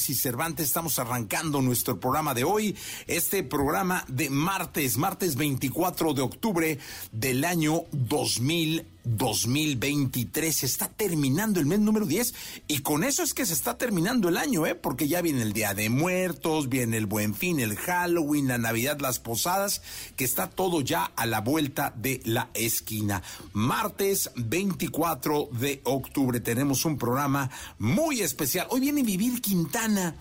Jesse Cervantes estamos arrancando nuestro programa de hoy, este programa de martes, martes 24 de octubre del año 2000. 2023 está terminando el mes número 10 y con eso es que se está terminando el año, ¿eh? Porque ya viene el Día de Muertos, viene el Buen Fin, el Halloween, la Navidad, las posadas, que está todo ya a la vuelta de la esquina. Martes 24 de octubre tenemos un programa muy especial. Hoy viene Vivir Quintana.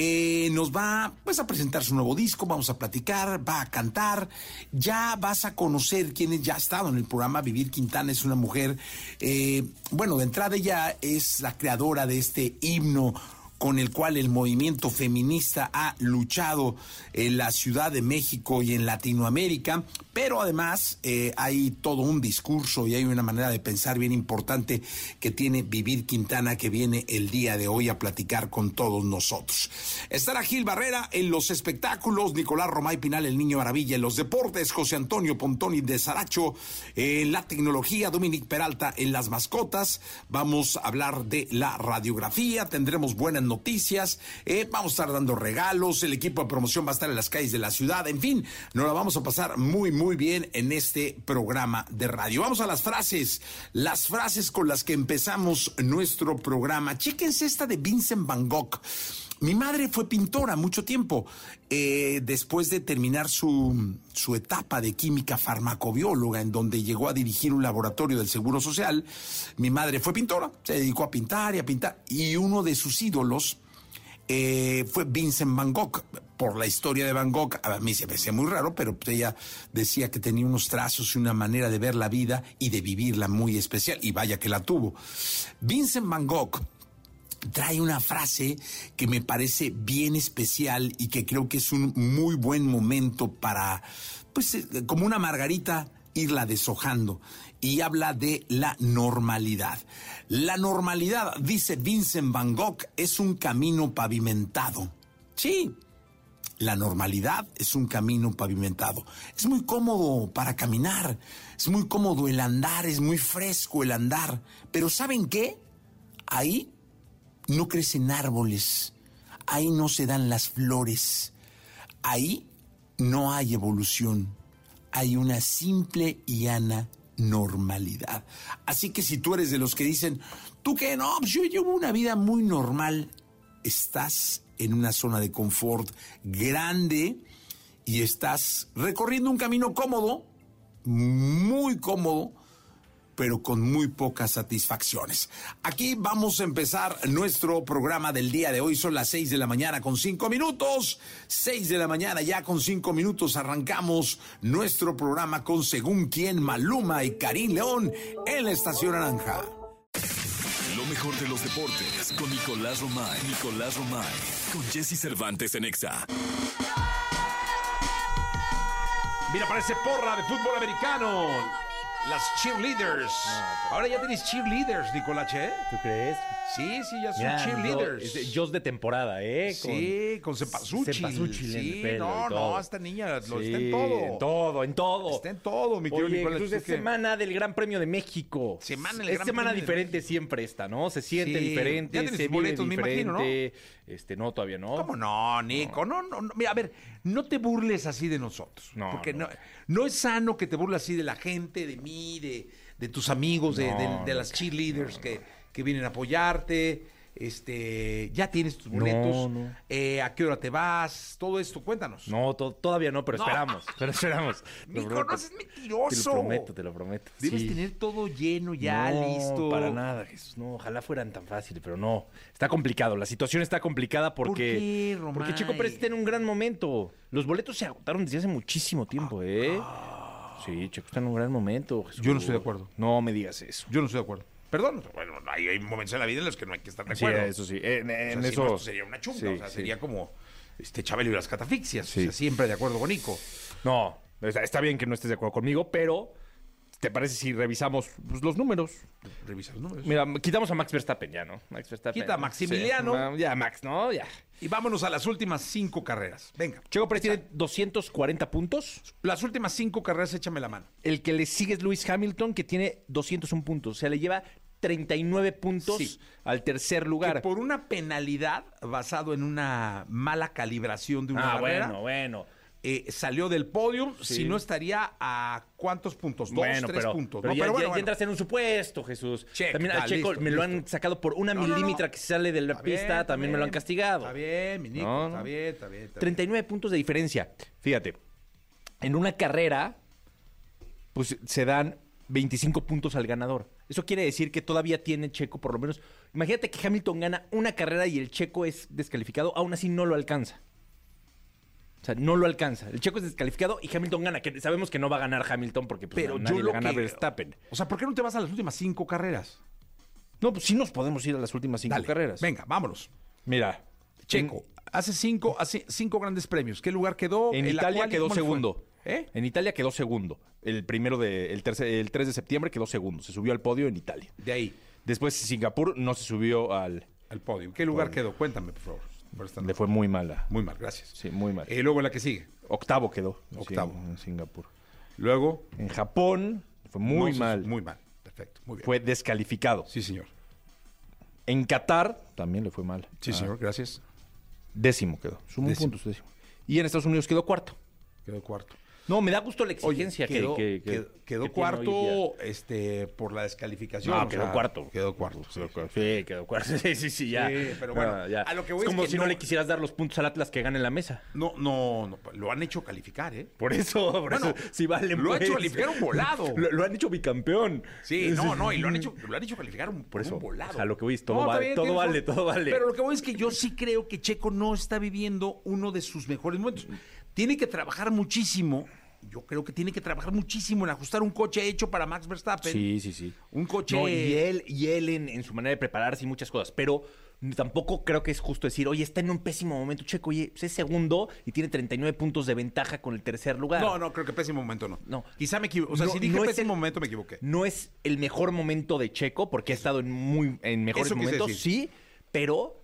Eh, nos va pues a presentar su nuevo disco, vamos a platicar, va a cantar, ya vas a conocer quién ya ha estado en el programa. Vivir Quintana es una mujer, eh, bueno, de entrada ella es la creadora de este himno con el cual el movimiento feminista ha luchado en la Ciudad de México y en Latinoamérica, pero además eh, hay todo un discurso y hay una manera de pensar bien importante que tiene Vivir Quintana que viene el día de hoy a platicar con todos nosotros. Estará Gil Barrera en los espectáculos, Nicolás Romay Pinal, el Niño Maravilla en los deportes, José Antonio Pontoni de Saracho en la tecnología, Dominic Peralta en las mascotas, vamos a hablar de la radiografía, tendremos buenas noticias, eh, vamos a estar dando regalos, el equipo de promoción va a estar en las calles de la ciudad, en fin, nos la vamos a pasar muy, muy bien en este programa de radio. Vamos a las frases, las frases con las que empezamos nuestro programa. Chéquense esta de Vincent Van Gogh. Mi madre fue pintora mucho tiempo. Eh, después de terminar su, su etapa de química farmacobióloga, en donde llegó a dirigir un laboratorio del Seguro Social, mi madre fue pintora, se dedicó a pintar y a pintar. Y uno de sus ídolos eh, fue Vincent Van Gogh. Por la historia de Van Gogh, a mí se me hacía muy raro, pero ella decía que tenía unos trazos y una manera de ver la vida y de vivirla muy especial. Y vaya que la tuvo. Vincent Van Gogh trae una frase que me parece bien especial y que creo que es un muy buen momento para, pues, eh, como una margarita, irla deshojando. Y habla de la normalidad. La normalidad, dice Vincent Van Gogh, es un camino pavimentado. Sí, la normalidad es un camino pavimentado. Es muy cómodo para caminar, es muy cómodo el andar, es muy fresco el andar. Pero ¿saben qué? Ahí no crecen árboles, ahí no se dan las flores, ahí no hay evolución, hay una simple y llana normalidad. Así que si tú eres de los que dicen, tú que no, pues yo llevo una vida muy normal, estás en una zona de confort grande y estás recorriendo un camino cómodo, muy cómodo, pero con muy pocas satisfacciones. Aquí vamos a empezar nuestro programa del día de hoy. Son las seis de la mañana con cinco minutos. Seis de la mañana ya con cinco minutos arrancamos nuestro programa con Según quién, Maluma y Karim León en la Estación Naranja. Lo mejor de los deportes con Nicolás Romay. Nicolás Romay. Con Jesse Cervantes en Exa. Mira, parece porra de fútbol americano. Las cheerleaders. Ahora ya tienes cheerleaders, Nicolache. ¿Tú crees? Sí, sí, ya son cheerleaders. yo- Yo de temporada, ¿eh? sí, con cepasuchil. cepasuchil en el Sí, pelo no, no, esta niña lo Sí, está en todo. En todo, en todo. Está en todo, mi querido Nicolás. Jesús, ¿tú es qué? semana del Gran Premio de México. Semana del es Gran semana Premio de diferente siempre esta, ¿no? Se siente Sí. diferente, Ya se vive boletos, me imagino, ¿no? diferente. Este, no, todavía no. ¿Cómo no, Nico? No, no, no. Mira, a ver, no te burles así de nosotros. No, Porque no. no. no, es sano que te burles así de la gente, de mí, de, de tus amigos, de, de- de las cheerleaders que, que vienen a apoyarte. Este, ya tienes tus boletos. no. Eh, ¿A qué hora te vas? Todo esto, cuéntanos. No, to- todavía no, pero No. esperamos. Pero esperamos. Prometo. no seas Te mentiroso. lo prometo, te lo prometo. Debes Sí. tener todo lleno ya, No, listo. Para nada, Jesús. No, ojalá fueran tan fáciles, pero no. Está complicado. La situación está complicada porque. qué, Romay? porque Checo Pérez está en un gran momento. Los boletos se agotaron desde hace muchísimo tiempo, ¿eh? Sí, Checo está en un gran momento. Jesús. Yo no estoy de acuerdo. No me digas eso. Yo no estoy de acuerdo. Perdón, bueno, hay, hay momentos en la vida en los que no hay que estar de Sí, acuerdo. eso sí. En, O sea, en eso. sería una chunga, Sí, o sea, sí. sería como este Chabelo y las catafixias. Sí. O sea, siempre de acuerdo con Nico. No, está bien que no estés de acuerdo conmigo, pero. ¿Te parece si revisamos pues, los números? Revisa los números. Mira, quitamos a Max Verstappen ya, ¿no? Max Verstappen. Quita a Maximiliano. Sí, ya, Max, ¿no? Ya. Y vámonos a las últimas cinco carreras. Venga. Checo Pérez tiene 240 puntos. Las últimas cinco carreras, échame la mano. El que le sigue es Lewis Hamilton, que tiene 201 puntos. O sea, le lleva 39 puntos Sí. al tercer Que lugar. por una penalidad basado en una mala calibración de una Ah, barrera, bueno, bueno. Eh, salió del podio. Sí. Si no estaría a cuántos puntos? Dos, bueno, tres pero, puntos. pero No, ya, pero bueno, ya- ya bueno. entras en un supuesto, Jesús. Check, también a ah, Checo listo, me lo han sacado por una No, milímetra que sale de la Está pista. bien, también me lo han bien. castigado. Está bien, mi Nico, está bien, está bien. está bien. 39 puntos de diferencia. Fíjate, en una carrera, pues se dan 25 puntos al ganador. Eso quiere decir que todavía tiene Checo, por lo menos. Imagínate que Hamilton gana una carrera y el Checo es descalificado, aún así no lo alcanza. O sea, no lo alcanza. El Checo es descalificado y Hamilton gana, que sabemos que no va a ganar Hamilton porque pues, Pero yo nadie lo le gana que- Verstappen. O sea, ¿por qué no te vas a las últimas cinco carreras? No, pues sí nos podemos ir a las últimas cinco Dale, carreras. Venga, vámonos. Mira, Checo, hace cinco, hace cinco grandes premios. ¿Qué lugar quedó? En Italia quedó ¿Cómo le fue? segundo. ¿Eh? En Italia quedó segundo. El primero de, el, tercer- el 3 de septiembre quedó segundo. Se subió al podio en Italia. De ahí, Después Singapur no se subió al. al podio. ¿Qué lugar quedó? Cuéntame, por favor. Le fue muy mala. Muy mal, gracias. Sí, muy mal. Y luego la que sigue. Octavo quedó. Octavo. En Singapur. Luego. En Japón fue muy no, mal. Muy mal. Perfecto. Muy bien. Fue descalificado. Sí, señor. En Qatar también le fue mal. Sí, Ah, señor. Gracias. Décimo quedó. Sumó un punto, su décimo. Y en Estados Unidos quedó cuarto. Quedó cuarto. No, me da gusto la exigencia que- quedó, que, que- quedó- que cuarto este, por la descalificación. No, quedó sea, cuarto. Quedó cuarto. sí, Quedó cuarto. Sí, quedó cuarto. Sí, sí, sí, ya. Sí, pero bueno, ya. a lo que voy es es como si no... no- le quisieras dar los puntos al Atlas que gane la mesa. No, no, no. Lo han hecho calificar, ¿eh? Por eso, por Bueno, eso, sí vale. lo han pues. hecho calificar un volado. Lo, lo han hecho bicampeón. Sí, no, no, y lo han hecho, lo han hecho calificar un, Por eso, un volado. o sea, lo que voy es, todo vale, todo vale, todo vale. Pero lo que voy es que yo sí creo que Checo no está viviendo uno de sus mejores momentos. Tiene que trabajar muchísimo. Yo creo que tiene que trabajar muchísimo en ajustar un coche hecho para Max Verstappen. Sí, sí, sí. Un coche. No, y él, y él en, en su manera de prepararse y muchas cosas. Pero tampoco creo que es justo decir, oye, está en un pésimo momento, Checo. Oye, pues es segundo y tiene 39 puntos de ventaja con el tercer lugar. No, no, creo que pésimo momento no. No. Quizá me equivoqué. O sea, No, si dije no es pésimo el- momento, me equivoqué. No es el mejor momento de Checo, porque ha estado en muy en mejores momentos, decir. sí, pero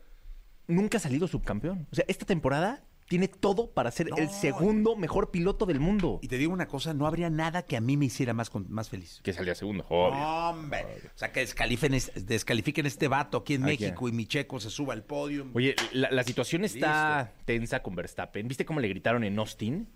nunca ha salido subcampeón. O sea, esta temporada tiene todo para ser No. el segundo mejor piloto del mundo. Y te digo una cosa, no habría nada que a mí me hiciera más, con- más feliz. Que salía segundo, Hombre, o sea, que descalifiquen, es- descalifiquen este vato aquí en ¿A México y mi checo se suba al podio. Oye, la, la situación está tensa con Verstappen. ¿Viste cómo le gritaron en Austin?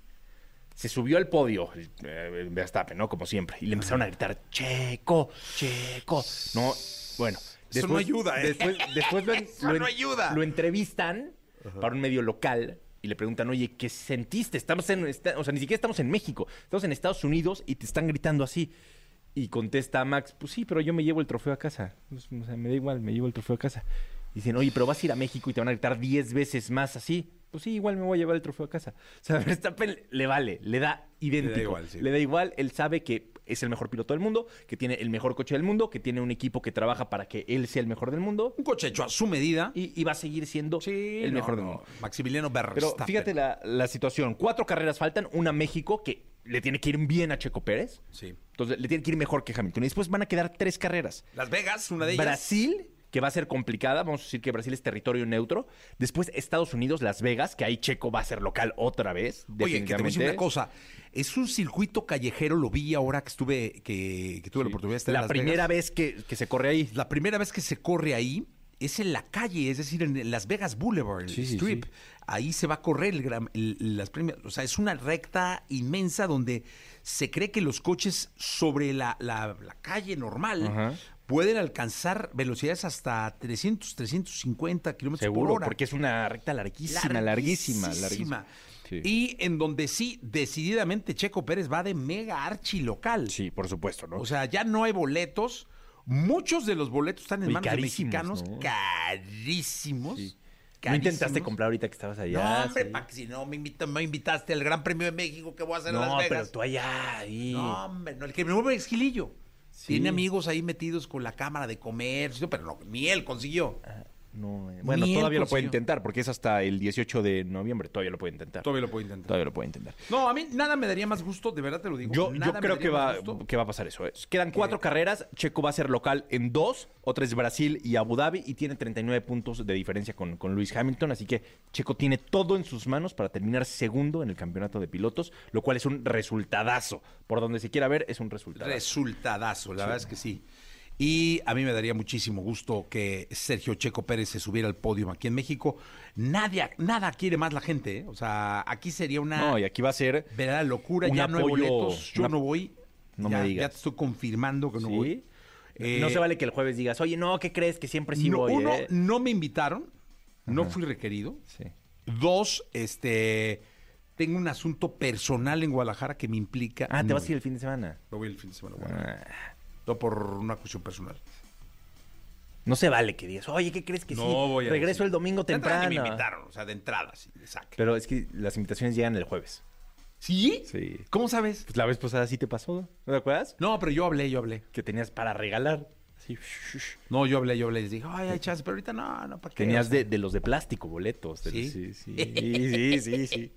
Se subió al podio eh, Verstappen, ¿no? Como siempre. Y le empezaron a gritar, Checo, Checo. No, bueno. Eso no ayuda, ¿eh? Después, después lo, en- Eso lo no ayuda. lo entrevistan para un medio local y le preguntan, oye, ¿qué sentiste? Estamos en, esta- o sea, ni siquiera estamos en México. Estamos en Estados Unidos y te están gritando así. Y contesta Max, pues sí, pero yo me llevo el trofeo a casa. Pues, O sea, me da igual, me llevo el trofeo a casa. Y dicen, oye, pero vas a ir a México y te van a gritar 10 veces más así. Pues sí, igual me voy a llevar el trofeo a casa. O sea, a Verstappen le vale, le da idéntico. igual, sí. Le da igual, él sabe que es el mejor piloto del mundo, que tiene el mejor coche del mundo, que tiene un equipo que trabaja para que él sea el mejor del mundo Un coche hecho a su medida. y, y va a seguir siendo Sí, el mejor no. del mundo. Maximiliano Pero Verstappen. fíjate la, la situación. Cuatro carreras faltan. Una México, que le tiene que ir bien a Checo Pérez. Sí. Entonces, le tiene que ir mejor que Hamilton. Y después van a quedar tres carreras. Las Vegas, una de ellas. Brasil, que va a ser complicada. Vamos a decir que Brasil es territorio neutro. Después Estados Unidos, Las Vegas, que ahí Checo va a ser local otra vez. Oye, que te voy a decir una cosa. Es un circuito callejero, lo vi ahora que estuve, que, que tuve la oportunidad de estar en La Las primera Vegas. vez que, que se corre ahí. La primera vez que se corre ahí es en la calle, es decir, en Las Vegas Boulevard, el Sí, sí, Strip. sí. Ahí se va a correr el, gran- el- las premias. O sea, es una recta inmensa donde se cree que los coches sobre la, la- la calle normal Ajá. Pueden alcanzar velocidades hasta 300, 350 kilómetros por Seguro, hora. porque es una recta larguísima, larguísima, larguísima. Sí. Y en donde sí, decididamente Checo Pérez va de mega archi local. Sí, por supuesto, ¿no? O sea, ya no hay boletos. Muchos de los boletos están en manos de mexicanos. ¿no? Carísimos. ¿No carísimos. intentaste comprar ahorita que estabas allá? No, hombre, Sí. pa' que si no me, invita- me invitaste al Gran Premio de México que voy a hacer en No, Las pero Vegas. tú allá, ahí. No, hombre, no, el que me mueve es Gilillo. Sí. Tiene amigos ahí metidos con la Cámara de Comercio, pero no, ni él consiguió. No, eh, bueno, todavía lo puede intentar, porque es hasta el 18 de noviembre. Todavía lo puede intentar. Todavía lo puedo intentar. Todavía lo puede intentar. No, a mí nada me daría más gusto, de verdad te lo digo. Yo, nada yo me creo que va, que va a pasar eso. eh. Quedan cuatro carreras. Checo va a ser local en dos. Otra es Brasil y Abu Dhabi. Y tiene 39 puntos de diferencia con, con Lewis Hamilton. Así que Checo tiene todo en sus manos para terminar segundo en el campeonato de pilotos. Lo cual es un resultadazo. Por donde se quiera ver, es un resultado. Resultadazo, la verdad es que sí. Y a mí me daría muchísimo gusto que Sergio Checo Pérez se subiera al podio aquí en México. Nadie, nada quiere más la gente, ¿eh? O sea, aquí sería una No, y aquí va a ser. verdadera locura. ya no hay boletos, yo una- no voy. No ya, me digas. Ya te estoy confirmando que no ¿Sí? voy. Eh, no se vale que el jueves digas, oye, no, ¿qué crees? Que siempre sí no, voy. uno, eh?". no me invitaron, no fui requerido. Sí. Dos, este, tengo un asunto personal en Guadalajara que me implica. Ah, te no vas a ir el fin de semana. Voy el fin de semana. a Guadalajara. No por una cuestión personal. No se vale que digas, oye, ¿qué crees que sí? Regreso decir. el domingo temprano. ni me invitaron, o sea, de entrada, sí, saque. Pero es que las invitaciones llegan el jueves. ¿Sí? Sí. ¿Cómo sabes? Pues la vez pasada sí te pasó, ¿no te acuerdas? No, pero yo hablé, yo hablé. Que tenías para regalar. No, yo hablé, yo hablé. Les dije, ay, hay chance, pero ahorita no, no, ¿para qué? Tenías O sea, de, de los de plástico, boletos. de- ¿Sí? Sí, sí, sí, sí, sí.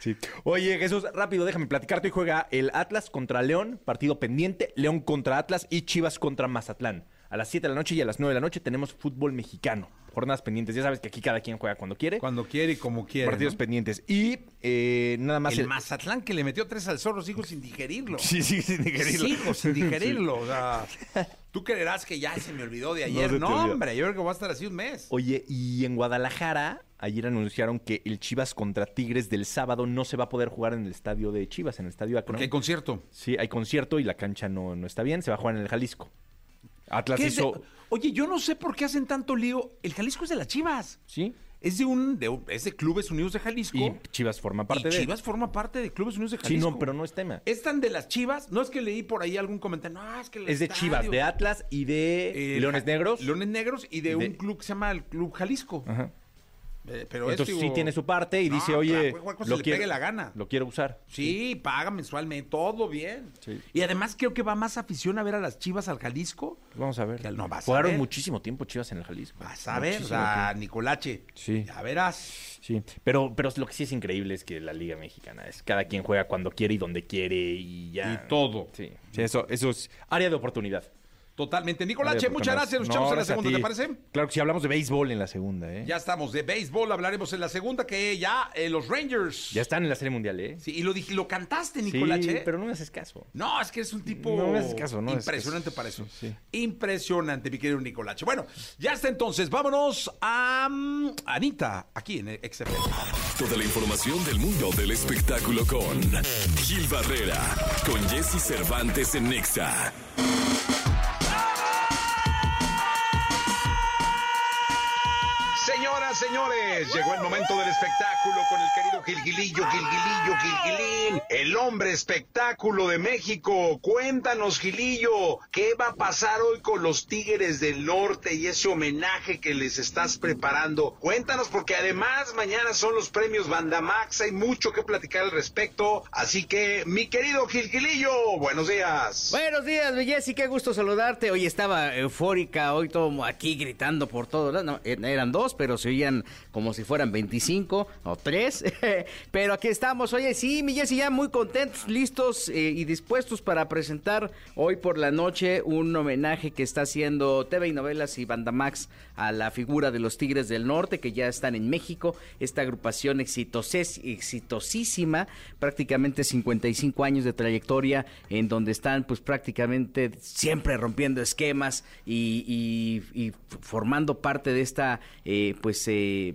Sí. Oye, Jesús, rápido, déjame platicarte. Hoy juega el Atlas contra León, partido pendiente, León contra Atlas y Chivas contra Mazatlán. A las 7 de la noche y a las 9 de la noche tenemos fútbol mexicano. Jornadas pendientes. Ya sabes que aquí cada quien juega cuando quiere. Cuando quiere y como quiere. Partidos ¿no? pendientes. Y eh, nada más... El el- Mazatlán que le metió tres al zorro, sigo sin digerirlo. Sí, sí, sin digerirlo. Sigo sin digerirlo. O sea, tú creerás que ya se me olvidó de ayer. No, hombre, yo creo que va a estar así un mes. Oye, y en Guadalajara, ayer anunciaron que el Chivas contra Tigres del sábado no se va a poder jugar en el estadio de Chivas, en el estadio Akron. Porque hay concierto. Sí, hay concierto y la cancha no, no está bien, se va a jugar en el Jalisco. Atlas ¿Qué es de- hizo... Oye, yo no sé por qué hacen tanto lío. El Jalisco es de las Chivas. Sí, Es de un, de es de Clubes Unidos de Jalisco. y Chivas forma parte y de... Chivas forma parte de Clubes Unidos de Sí, Jalisco. no, pero no es tema. Es tan de las Chivas. No es que leí por ahí algún comentario. No, es que el Es de Chivas, de Atlas y de Eh, Leones Negros. Leones Negros y de, Y de- un club que se llama el Club Jalisco. Ajá. Eh, pero Entonces es, sí tiene su parte y No, dice, oye, lo quiero, la gana. lo quiero usar. Sí, paga mensualmente, todo bien. Sí. Y además creo que va más afición a ver a las Chivas al Jalisco. Vamos a ver. Que no, vas a Jugaron ver. muchísimo tiempo Chivas en el Jalisco. Vas a ver, tiempo. Nicolache. Sí. Ya verás. Sí, pero, pero lo que sí es increíble es que la Liga Mexicana es cada quien juega cuando quiere y donde quiere y ya. Y todo. Sí, sí, eso, eso es área de oportunidad. Totalmente. Nicolache, de muchas gracias. Nos No, echamos en la segunda. ¿te parece? Claro que sí, hablamos de béisbol en la segunda, ¿eh? Ya estamos de béisbol, hablaremos en la segunda, que ya eh, los Rangers. Ya están en la Serie Mundial, ¿eh? Sí, y lo, dije, lo cantaste, Sí, Nicolache. pero no me haces caso. No, es que es un tipo No me haces caso, no impresionante para eso. Sí. Impresionante, mi querido Nicolache. Bueno, ya está entonces. Vámonos a mm, Anita, aquí en XFM. Toda la información del mundo del espectáculo con Gil Barrera, con Jesse Cervantes en Nexa. 6 Señoras, señores, llegó el momento del espectáculo con el querido Gilgilillo, Gilgilillo, Gilgilín, el hombre espectáculo de México. Cuéntanos, Gilillo, ¿qué va a pasar hoy con los Tigres del Norte y ese homenaje que les estás preparando? Cuéntanos, porque además mañana son los premios Bandamax, hay mucho que platicar al respecto. Así que, mi querido Gilgilillo, buenos días. Buenos días, Jessy, qué gusto saludarte. Hoy estaba eufórica, hoy todo aquí gritando por todos lados. No, eh, eran dos, pero se oían como si fueran 25 o 3. Pero aquí estamos. Oye, sí, mi Jessy, ya muy contentos, listos eh, y dispuestos para presentar hoy por la noche un homenaje que está haciendo TV y Novelas y Bandamax a la figura de los Tigres del Norte, que ya están en México. Esta agrupación exitosísima, prácticamente 55 años de trayectoria, en donde están pues prácticamente siempre rompiendo esquemas y, y- y formando parte de esta eh, pues eh,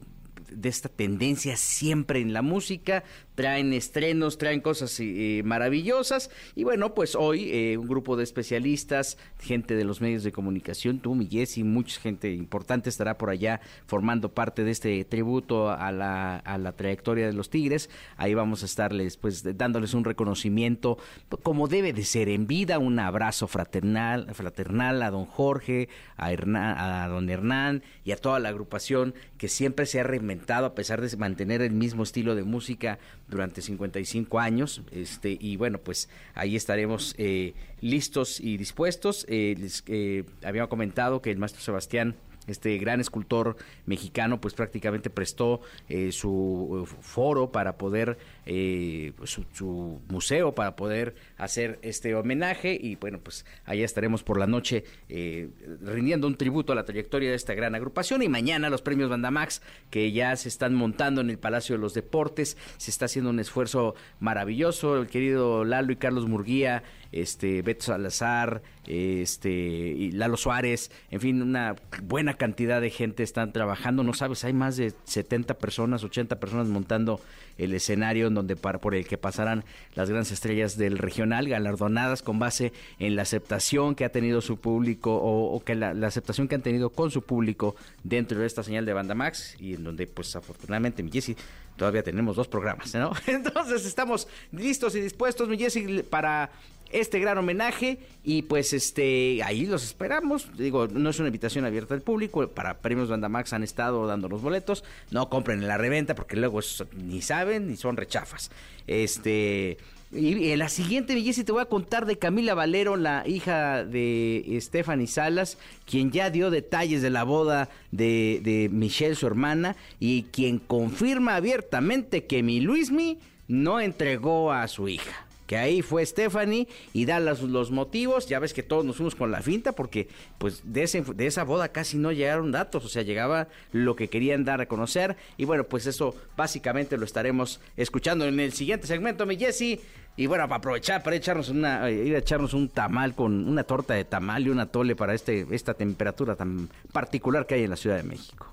de esta tendencia siempre en la música, traen estrenos, traen cosas eh, maravillosas y bueno, pues hoy eh, un grupo de especialistas, gente de los medios de comunicación, tú, mi Jessy, mucha gente importante estará por allá formando parte de este tributo a la, a la trayectoria de los Tigres. Ahí vamos a estarles pues dándoles un reconocimiento como debe de ser en vida, un abrazo fraternal, fraternal a don Jorge, a, Hernán- a don Hernán y a toda la agrupación que siempre se ha reinventado a pesar de mantener el mismo estilo de música durante 55 años. Este, y bueno, pues ahí estaremos eh, listos y dispuestos. Eh, les eh, había comentado que el maestro Sebastián este gran escultor mexicano pues prácticamente prestó eh, su eh, foro para poder eh, pues, su, museo para poder hacer este homenaje. Y bueno pues allá estaremos por la noche eh, rindiendo un tributo a la trayectoria de esta gran agrupación. Y mañana los premios Bandamax que ya se están montando en el Palacio de los Deportes. Se está haciendo un esfuerzo maravilloso. El querido Lalo y Carlos Murguía este Beto Salazar este Lalo Suárez. En fin una buena cantidad de gente están trabajando. No sabes hay más de 70 personas 80 personas montando el escenario en donde por el que pasarán las grandes estrellas del regional galardonadas con base en la aceptación que ha tenido su público o, que la, la aceptación que han tenido con su público dentro de esta señal de Banda Max y en donde pues afortunadamente mi Jessy todavía tenemos dos programas ¿no? entonces estamos listos y dispuestos mi Jessy para este gran homenaje y pues este ahí los esperamos. Digo, no es una invitación abierta al público, para Premios Bandamax han estado dando los boletos, no compren en la reventa porque luego ni saben ni son rechafas. Este y en la siguiente, Jessy, te voy a contar de Camila Valero, la hija de Stephanie Salas, quien ya dio detalles de la boda de, de Michelle, su hermana, y quien confirma abiertamente que mi Luismi no entregó a su hija que ahí fue Stephanie y da los, los motivos, ya ves que todos nos fuimos con la finta porque pues de, ese, de esa boda casi no llegaron datos, o sea, llegaba lo que querían dar a conocer y bueno, pues eso básicamente lo estaremos escuchando en el siguiente segmento, mi Jesse. Y bueno, para aprovechar, para echarnos una, eh, ir a echarnos un tamal con una torta de tamal y una tole para este, esta temperatura tan particular que hay en la Ciudad de México.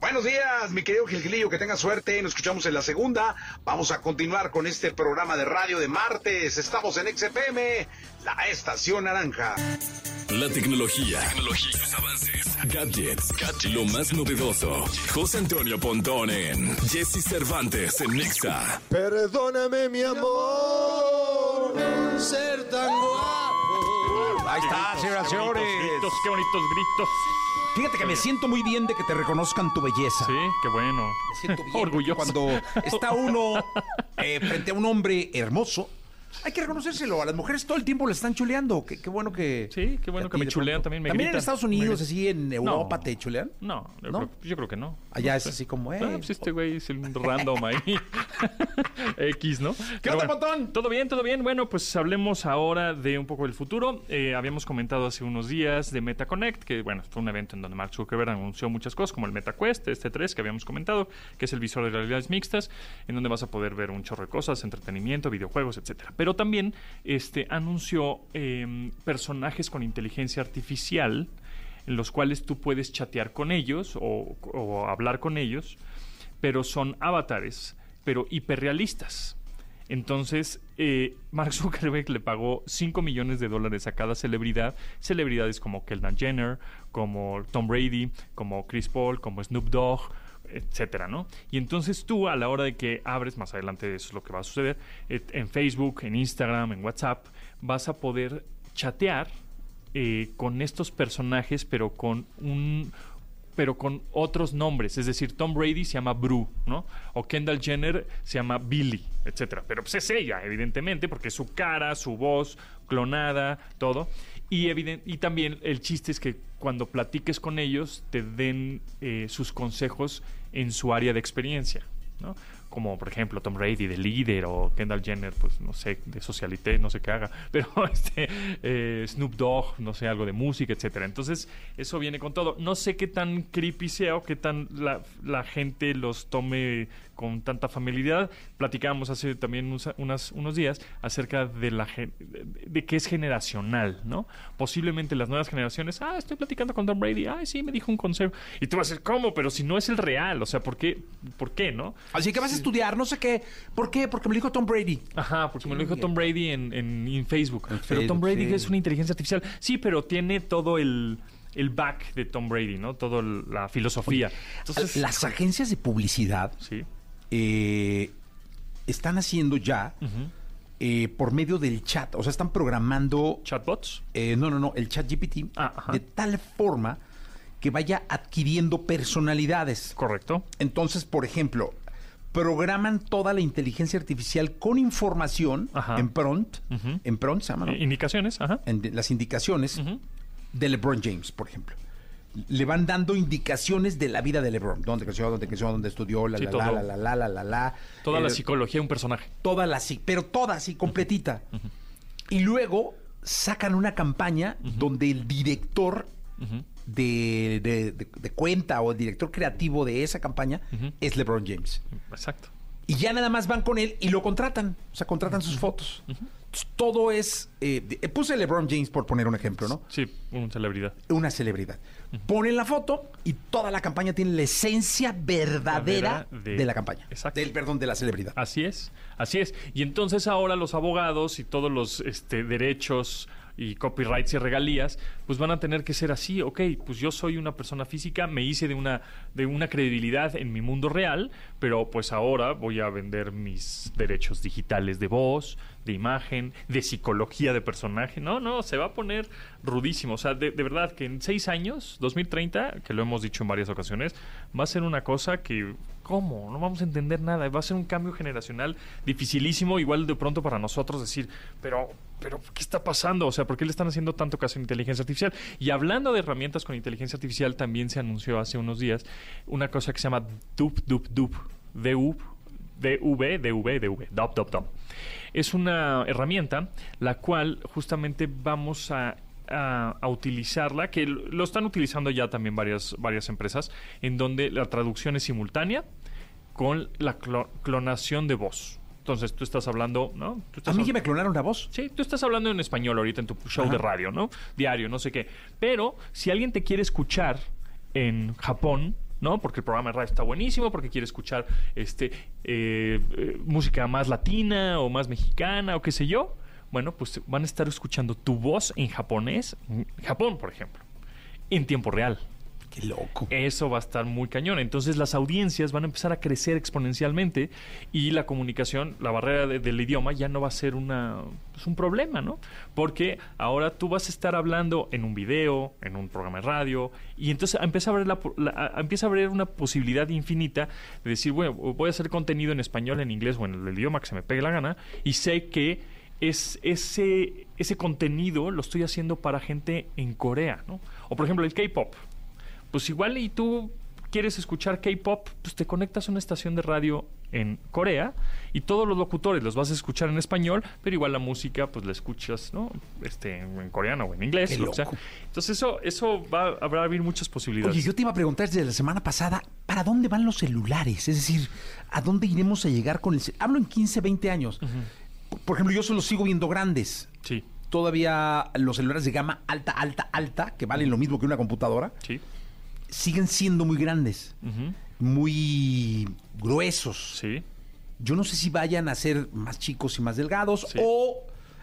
Buenos días, mi querido Gilgilillo, que tenga suerte. Nos escuchamos en la segunda. Vamos a continuar con este programa de radio de martes. Estamos en XFM, la estación naranja. La tecnología, tecnología, sus avances, gadgets, lo más novedoso. José Antonio Pontón en Jesse Cervantes en Nexa. Perdóname, mi amor, ser tan guapo. Ahí está, señoras y señores. Gritos, qué bonitos gritos. Fíjate que me siento muy bien de que te reconozcan tu belleza. Sí, qué bueno. Me siento bien. Orgulloso. Cuando está uno eh, frente a un hombre hermoso, hay que reconocérselo. A las mujeres todo el tiempo le están chuleando. Qué, qué bueno que. Sí, qué bueno que me chulean pronto. también, me También en. Estados Unidos, así en Europa, No. te chulean. No, yo, ¿No? Creo, yo creo que no. Allá No es sé. así como, eh, Ah, pues este güey es un random ahí. X, ¿no? ¿Qué onda, Pontón? Todo bien, todo bien. Bueno, pues hablemos ahora de un poco del futuro. Eh, habíamos comentado hace unos días de MetaConnect, que bueno, fue un evento en donde Mark Zuckerberg anunció muchas cosas, como el MetaQuest, este 3 que habíamos comentado, que es el visor de realidades mixtas, en donde vas a poder ver un chorro de cosas, entretenimiento, videojuegos, etcétera. Pero también este, anunció eh, personajes con inteligencia artificial en los cuales tú puedes chatear con ellos o, hablar con ellos, pero son avatares, pero hiperrealistas. Entonces, eh, Mark Zuckerberg le pagó 5 millones de dólares a cada celebridad, celebridades como Kendall Jenner, como Tom Brady, como Chris Paul, como Snoop Dogg, etcétera, ¿no? Y entonces tú, a la hora de que abres, más adelante eso es lo que va a suceder, en Facebook, en Instagram, en WhatsApp, vas a poder chatear eh, con estos personajes, pero con un pero con otros nombres, es decir, Tom Brady se llama Bru, ¿no? O Kendall Jenner se llama Billy, etcétera. Pero pues es ella, evidentemente, porque su cara, su voz, clonada, todo. Y, y también el chiste es que cuando platiques con ellos te den eh, sus consejos en su área de experiencia, ¿no? Como por ejemplo Tom Brady de líder o Kendall Jenner, pues no sé, de socialité, no sé qué haga, pero este eh, Snoop Dogg, no sé, algo de música, etcétera. Entonces, eso viene con todo. No sé qué tan creepy sea o qué tan la, la gente los tome con tanta familiaridad. Platicábamos hace también unos, unas- unos días acerca de la gen- de, de que es generacional, ¿no? Posiblemente las nuevas generaciones, ah, estoy platicando con Tom Brady, ah, sí, me dijo un consejo. Y tú vas a decir, ¿cómo? Pero si no es el real, o sea, ¿por qué? ¿Por qué, no? Así que vas a estudiar, no sé qué. ¿Por qué? Porque me lo dijo Tom Brady. Ajá, porque me lo dijo Tom Brady en, en- en Facebook. pero Facebook, Tom Brady sí. es una inteligencia artificial. Sí, pero tiene todo el, el back de Tom Brady, ¿no? Toda la filosofía. Entonces, Las agencias de publicidad sí. Eh, están haciendo ya eh, por medio del chat, o sea, están programando, Chatbots. eh, no, no, no, el chat GPT Ah, de tal forma que vaya adquiriendo personalidades. Correcto. Entonces, por ejemplo, programan toda la inteligencia artificial con información Ajá. en prompt, en prompt se llama, ¿no? Indicaciones, ajá. en de- las indicaciones de LeBron James, por ejemplo. Le van dando indicaciones de la vida de LeBron, dónde creció, dónde creció, dónde estudió, la Sí, la, la, la la la la la. Toda la Eh, psicología de un personaje. toda la psi- pero toda así completita. Y luego sacan una campaña donde el director de, de- de- de cuenta o el director creativo de esa campaña es LeBron James. Exacto. Y ya nada más van con él y lo contratan. O sea, contratan sus fotos. Todo es. eh, puse LeBron James por poner un ejemplo, ¿no? Sí, una celebridad. Una celebridad. Ponen la foto y toda la campaña tiene la esencia verdadera Verdadera de, de- la campaña. Exacto. Del perdón, de la celebridad. Así es, así es. Y entonces ahora los abogados y todos los este, derechos y copyrights y regalías, pues van a tener que ser así, ok, pues yo soy una persona física, me hice de una, de una credibilidad en mi mundo real, pero pues ahora voy a vender mis derechos digitales de voz, de imagen, de psicología de personaje. No, no, se va a poner rudísimo. O sea, de, de verdad que en seis años, 2030, que lo hemos dicho en varias ocasiones, va a ser una cosa que ¿Cómo? No vamos a entender nada. Va a ser un cambio generacional dificilísimo, igual de pronto para nosotros decir, pero, pero, ¿qué está pasando? O sea, ¿por qué le están haciendo tanto caso a inteligencia artificial? Y hablando de herramientas con inteligencia artificial, también se anunció hace unos días una cosa que se llama Dup Dup Dup. DU, DV, DV, DV, Dup Dup Dup. Es una herramienta la cual justamente vamos a a, utilizarla, que lo están utilizando ya también varias, varias empresas, en donde la traducción es simultánea con la clo- clonación de voz. Entonces tú estás hablando, ¿no? Tú A mí que me clonaron la voz. Sí, tú estás hablando en español ahorita en tu show de radio, ¿no? Diario, no sé qué. Pero si alguien te quiere escuchar en Japón, ¿no? Porque el programa de radio está buenísimo, porque quiere escuchar este eh, eh, música más latina o más mexicana o qué sé yo. Bueno, pues van a estar escuchando tu voz en japonés, en Japón, por ejemplo, en tiempo real. Loco. Eso va a estar muy cañón. Entonces las audiencias van a empezar a crecer exponencialmente y la comunicación, la barrera de- del idioma ya no va a ser una, pues, un problema, ¿no? Porque ahora tú vas a estar hablando en un video, en un programa de radio y entonces empieza a haber, la, po- la- a- empieza a haber una posibilidad infinita de decir, bueno, voy a hacer contenido en español, en inglés o en el idioma que se me pegue la gana y sé que es ese, ese contenido lo estoy haciendo para gente en Corea, ¿no? O por ejemplo el K-pop pues igual y tú quieres escuchar K-pop, pues te conectas a una estación de radio en Corea y todos los locutores los vas a escuchar en español, pero igual la música pues la escuchas, ¿no? Este en coreano o en inglés, sea. loco. Entonces eso eso va habrá abrir muchas posibilidades. Oye, yo te iba a preguntar desde la semana pasada, ¿para dónde van los celulares? Es decir, ¿a dónde iremos a llegar con el Hablo en 15, 20 años. Por- Por ejemplo, yo se los sigo viendo grandes. Sí, Todavía los celulares de gama alta, alta, alta, que valen lo mismo que una computadora, sí. Siguen siendo muy grandes, muy gruesos. Sí. Yo no sé si vayan a ser más chicos y más delgados Sí. o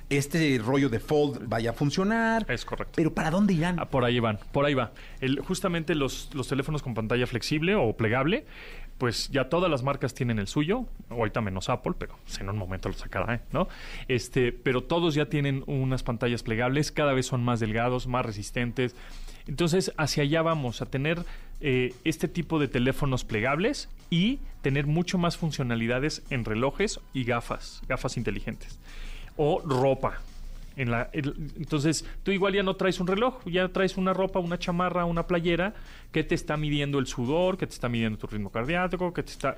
este rollo de fold vaya a funcionar. Es correcto. Pero ¿para dónde irán? Ah, por ahí van, por ahí va. El- justamente los, los teléfonos con pantalla flexible o plegable, pues ya todas las marcas tienen el suyo, ahorita menos Apple, pero pues, en un momento lo sacará, ¿eh? ¿no? Este, pero todos ya tienen unas pantallas plegables, cada vez son más delgados, más resistentes. Entonces, hacia allá vamos a tener eh, este tipo de teléfonos plegables y tener mucho más funcionalidades en relojes y gafas, gafas inteligentes. O ropa. En la, el- entonces, tú igual ya no traes un reloj, ya traes una ropa, una chamarra, una playera que te está midiendo el sudor, que te está midiendo tu ritmo cardíaco, que te está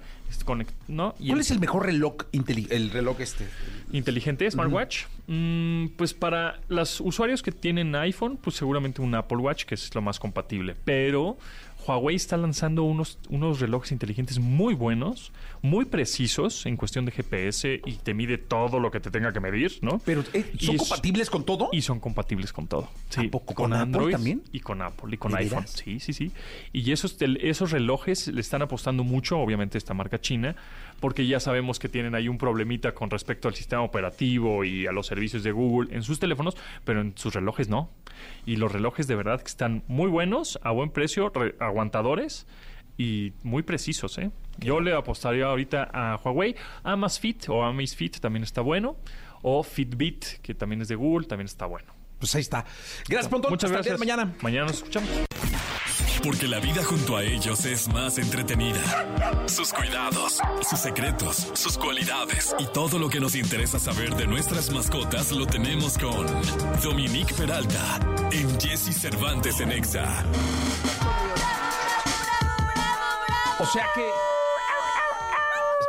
¿no? Y ¿Cuál el- es el mejor reloj el reloj este? inteligente smartwatch? Mm, pues para los usuarios que tienen iPhone, pues seguramente un Apple Watch, que es lo más compatible. Pero Huawei está lanzando unos, unos relojes inteligentes muy buenos, muy precisos en cuestión de GPS y te mide todo lo que te tenga que medir, ¿no? Pero eh, Y ¿son es- compatibles con todo? Y son compatibles con todo. Sí, ¿A poco? ¿Con Apple también? Y con Apple y con ¿De iPhone. Sí, sí, sí. Y esos, esos relojes le están apostando mucho, obviamente, esta marca china, porque ya sabemos que tienen ahí un problemita con respecto al sistema operativo y a los servicios de Google en sus teléfonos, pero en sus relojes no. Y los relojes de verdad que están muy buenos, a buen precio, re- aguantadores y muy precisos, ¿eh? Yo le apostaría ahorita a Huawei, Amazfit o Amazfit también está bueno, o Fitbit, que también es de Google, también está bueno. Pues ahí está. Gracias, Pontón. Muchas Hasta el día gracias. de mañana. Mañana nos escuchamos. Porque la vida junto a ellos es más entretenida. Sus cuidados, sus secretos, sus cualidades y todo lo que nos interesa saber de nuestras mascotas lo tenemos con Dominique Peralta en Jesse Cervantes en Exa. O sea que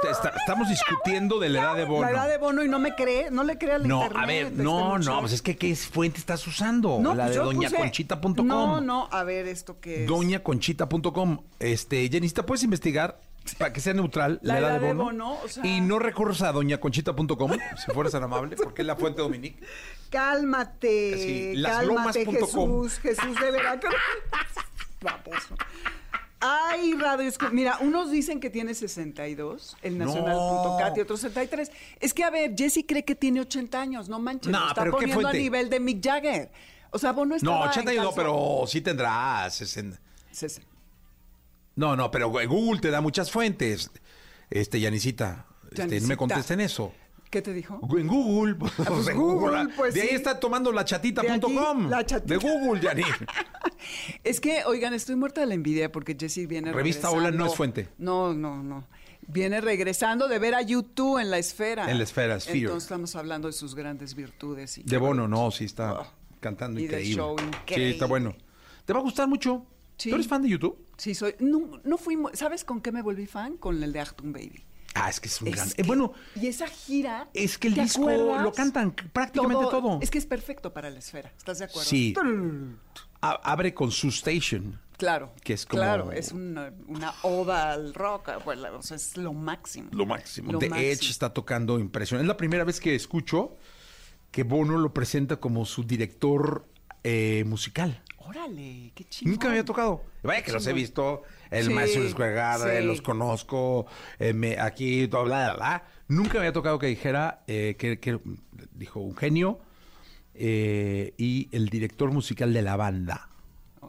está- estamos discutiendo de la edad de Bono. La edad de Bono y no me cree, no le cree al No, internet. a ver, este no, no, pues es que ¿qué fuente estás usando? No, la pues de doñaconchita.com. No, no, a ver, ¿esto qué es? Doñaconchita.com. Este, Jenista, puedes investigar para que sea neutral la, La edad, edad de de Bono. Bono, o sea- Y no recurras a doñaconchita.com, si fueras tan amable, porque es la fuente Dominique. Cálmate, laslomas.com. Jesús, Jesús de Veracruz. Ay, radio, mira, unos dicen que tiene 62, el No. nacional.cat y otros 63. Es que, a ver, Jesse cree que tiene 80 años, no manches, No, lo está pero ¿qué poniendo a nivel de Mick Jagger. O sea, estaba No, 81 no, calzón- pero sí tendrá 60. Sesen- No, no, pero Google te da muchas fuentes. Este, Yanisita, este, no me contesten eso. ¿Qué te dijo? En Google, pues, pues en Google, pues de ahí sí. está tomando la De chatita.com. la chatita. De Google, Yanis. Es que, oigan, estoy muerta de la envidia porque Jesse viene Revista regresando. Hola no es fuente. No, no, no. Viene regresando de ver a YouTube en la esfera. En la esfera, Sphere. Entonces estamos hablando de sus grandes virtudes. Y De Bono, no, sí está Oh. cantando Y increíble. show Sí, increíble. está bueno. ¿Te va a gustar mucho? Sí. ¿Tú eres fan de YouTube? Sí, soy. No, no fui. ¿Sabes con qué me volví fan? Con el de Achtung Baby. Ah, es que es un Es gran... eh, bueno, Y esa gira. es que el ¿te disco acuerdas? lo cantan prácticamente todo. Es que es perfecto para la esfera. ¿Estás de acuerdo? Sí. A- abre con su station. Claro. Que es como- Claro, es una, una oda al rock. o sea, es lo máximo. Lo máximo. Lo The máximo. Edge está tocando impresionante. Es la primera vez que escucho que Bono lo presenta como su director eh, musical. Órale, qué chido. Nunca me había tocado. Vaya que los he visto. El Sí, maestro Square Garden, sí. los conozco. eh, me- aquí, bla, bla, bla. Nunca me había tocado que dijera eh, que, que- dijo un genio eh, y el director musical de la banda.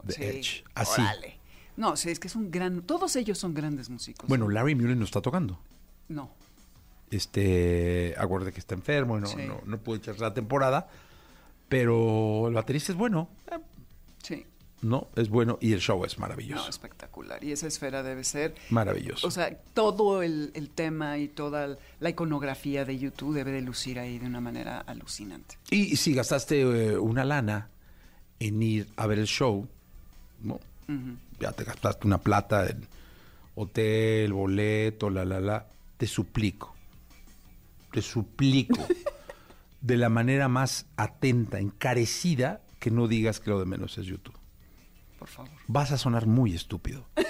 Sí, Edge. Así. órale. No, es que es un gran. Todos ellos son grandes músicos. Bueno, Larry Mullen no está tocando. No. Este, acuérdate que está enfermo, no, Sí. no, no pudo echar la temporada. Pero el baterista es bueno, eh, Sí. ¿no? Es bueno y el show es No, maravilloso. espectacular. Y esa esfera debe ser. Maravilloso. O sea, todo el, el tema y toda la iconografía de YouTube debe de lucir ahí de una manera alucinante. Y si gastaste eh, una lana en ir a ver el show, ¿no? ya te gastaste una plata en hotel, boleto, la, la, la, te suplico, te suplico, de la manera más atenta, encarecida, que no digas que lo de menos es YouTube. Por favor. Vas a sonar muy estúpido.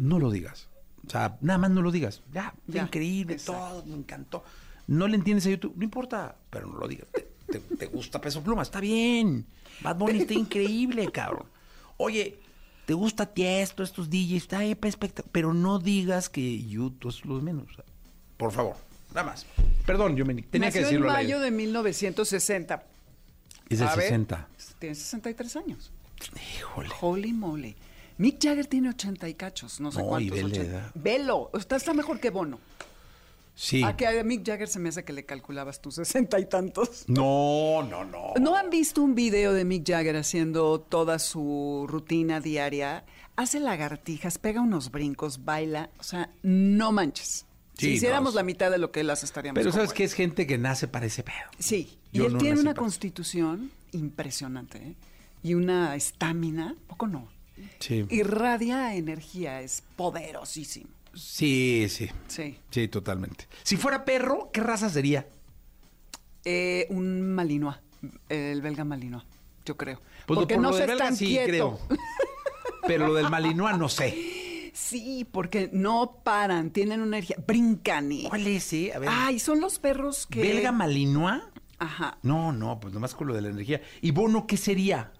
No lo digas. O sea, nada más no lo digas. Ya, Ya, increíble, exacto. todo, me encantó. No le entiendes a YouTube, no importa, pero no lo digas. Te, te- te gusta Peso Pluma, está bien. Bad Bunny está increíble, cabrón. Oye, ¿te gusta Tiesto, estos DJs? Está ahí, Pero no digas que YouTube es lo de menos. O sea, Por favor, nada más. Perdón, yo me tenía Nació que decirlo. en mayo de 1960. Es de A ver, 60. Tiene 63 años. Híjole. Holy moly. Mick Jagger tiene 80 y cachos, no sé No, y cuántos. vele, 80. edad. Velo, está, está mejor que Bono. Sí. A que a Mick Jagger se me hace que le calculabas tus 60 y tantos. No, no, no. ¿No han visto un video de Mick Jagger haciendo toda su rutina diaria? Hace lagartijas, pega unos brincos, baila. O sea, no manches. Sí, si hiciéramos no. la mitad de lo que él hace, estaríamos Pero ¿sabes qué? Es gente que nace para ese pedo. Sí, Yo y él no tiene una para constitución impresionante, ¿eh? Y una estamina, poco no. Sí. Irradia energía, es poderosísimo. Sí, sí. Sí. Sí, totalmente. Si fuera perro, ¿qué raza sería? Eh, un malinois, el belga malinois, yo creo. Pues porque por no lo se tan sí quieto. creo. Pero lo del malinois no sé. Sí, porque no paran, tienen una energía, brincan y... ¿Cuál es, eh? A ver. Ay, son los perros que... ¿Belga malinois? Ajá. No, no, pues nomás con lo de la energía. ¿Y Bono qué sería?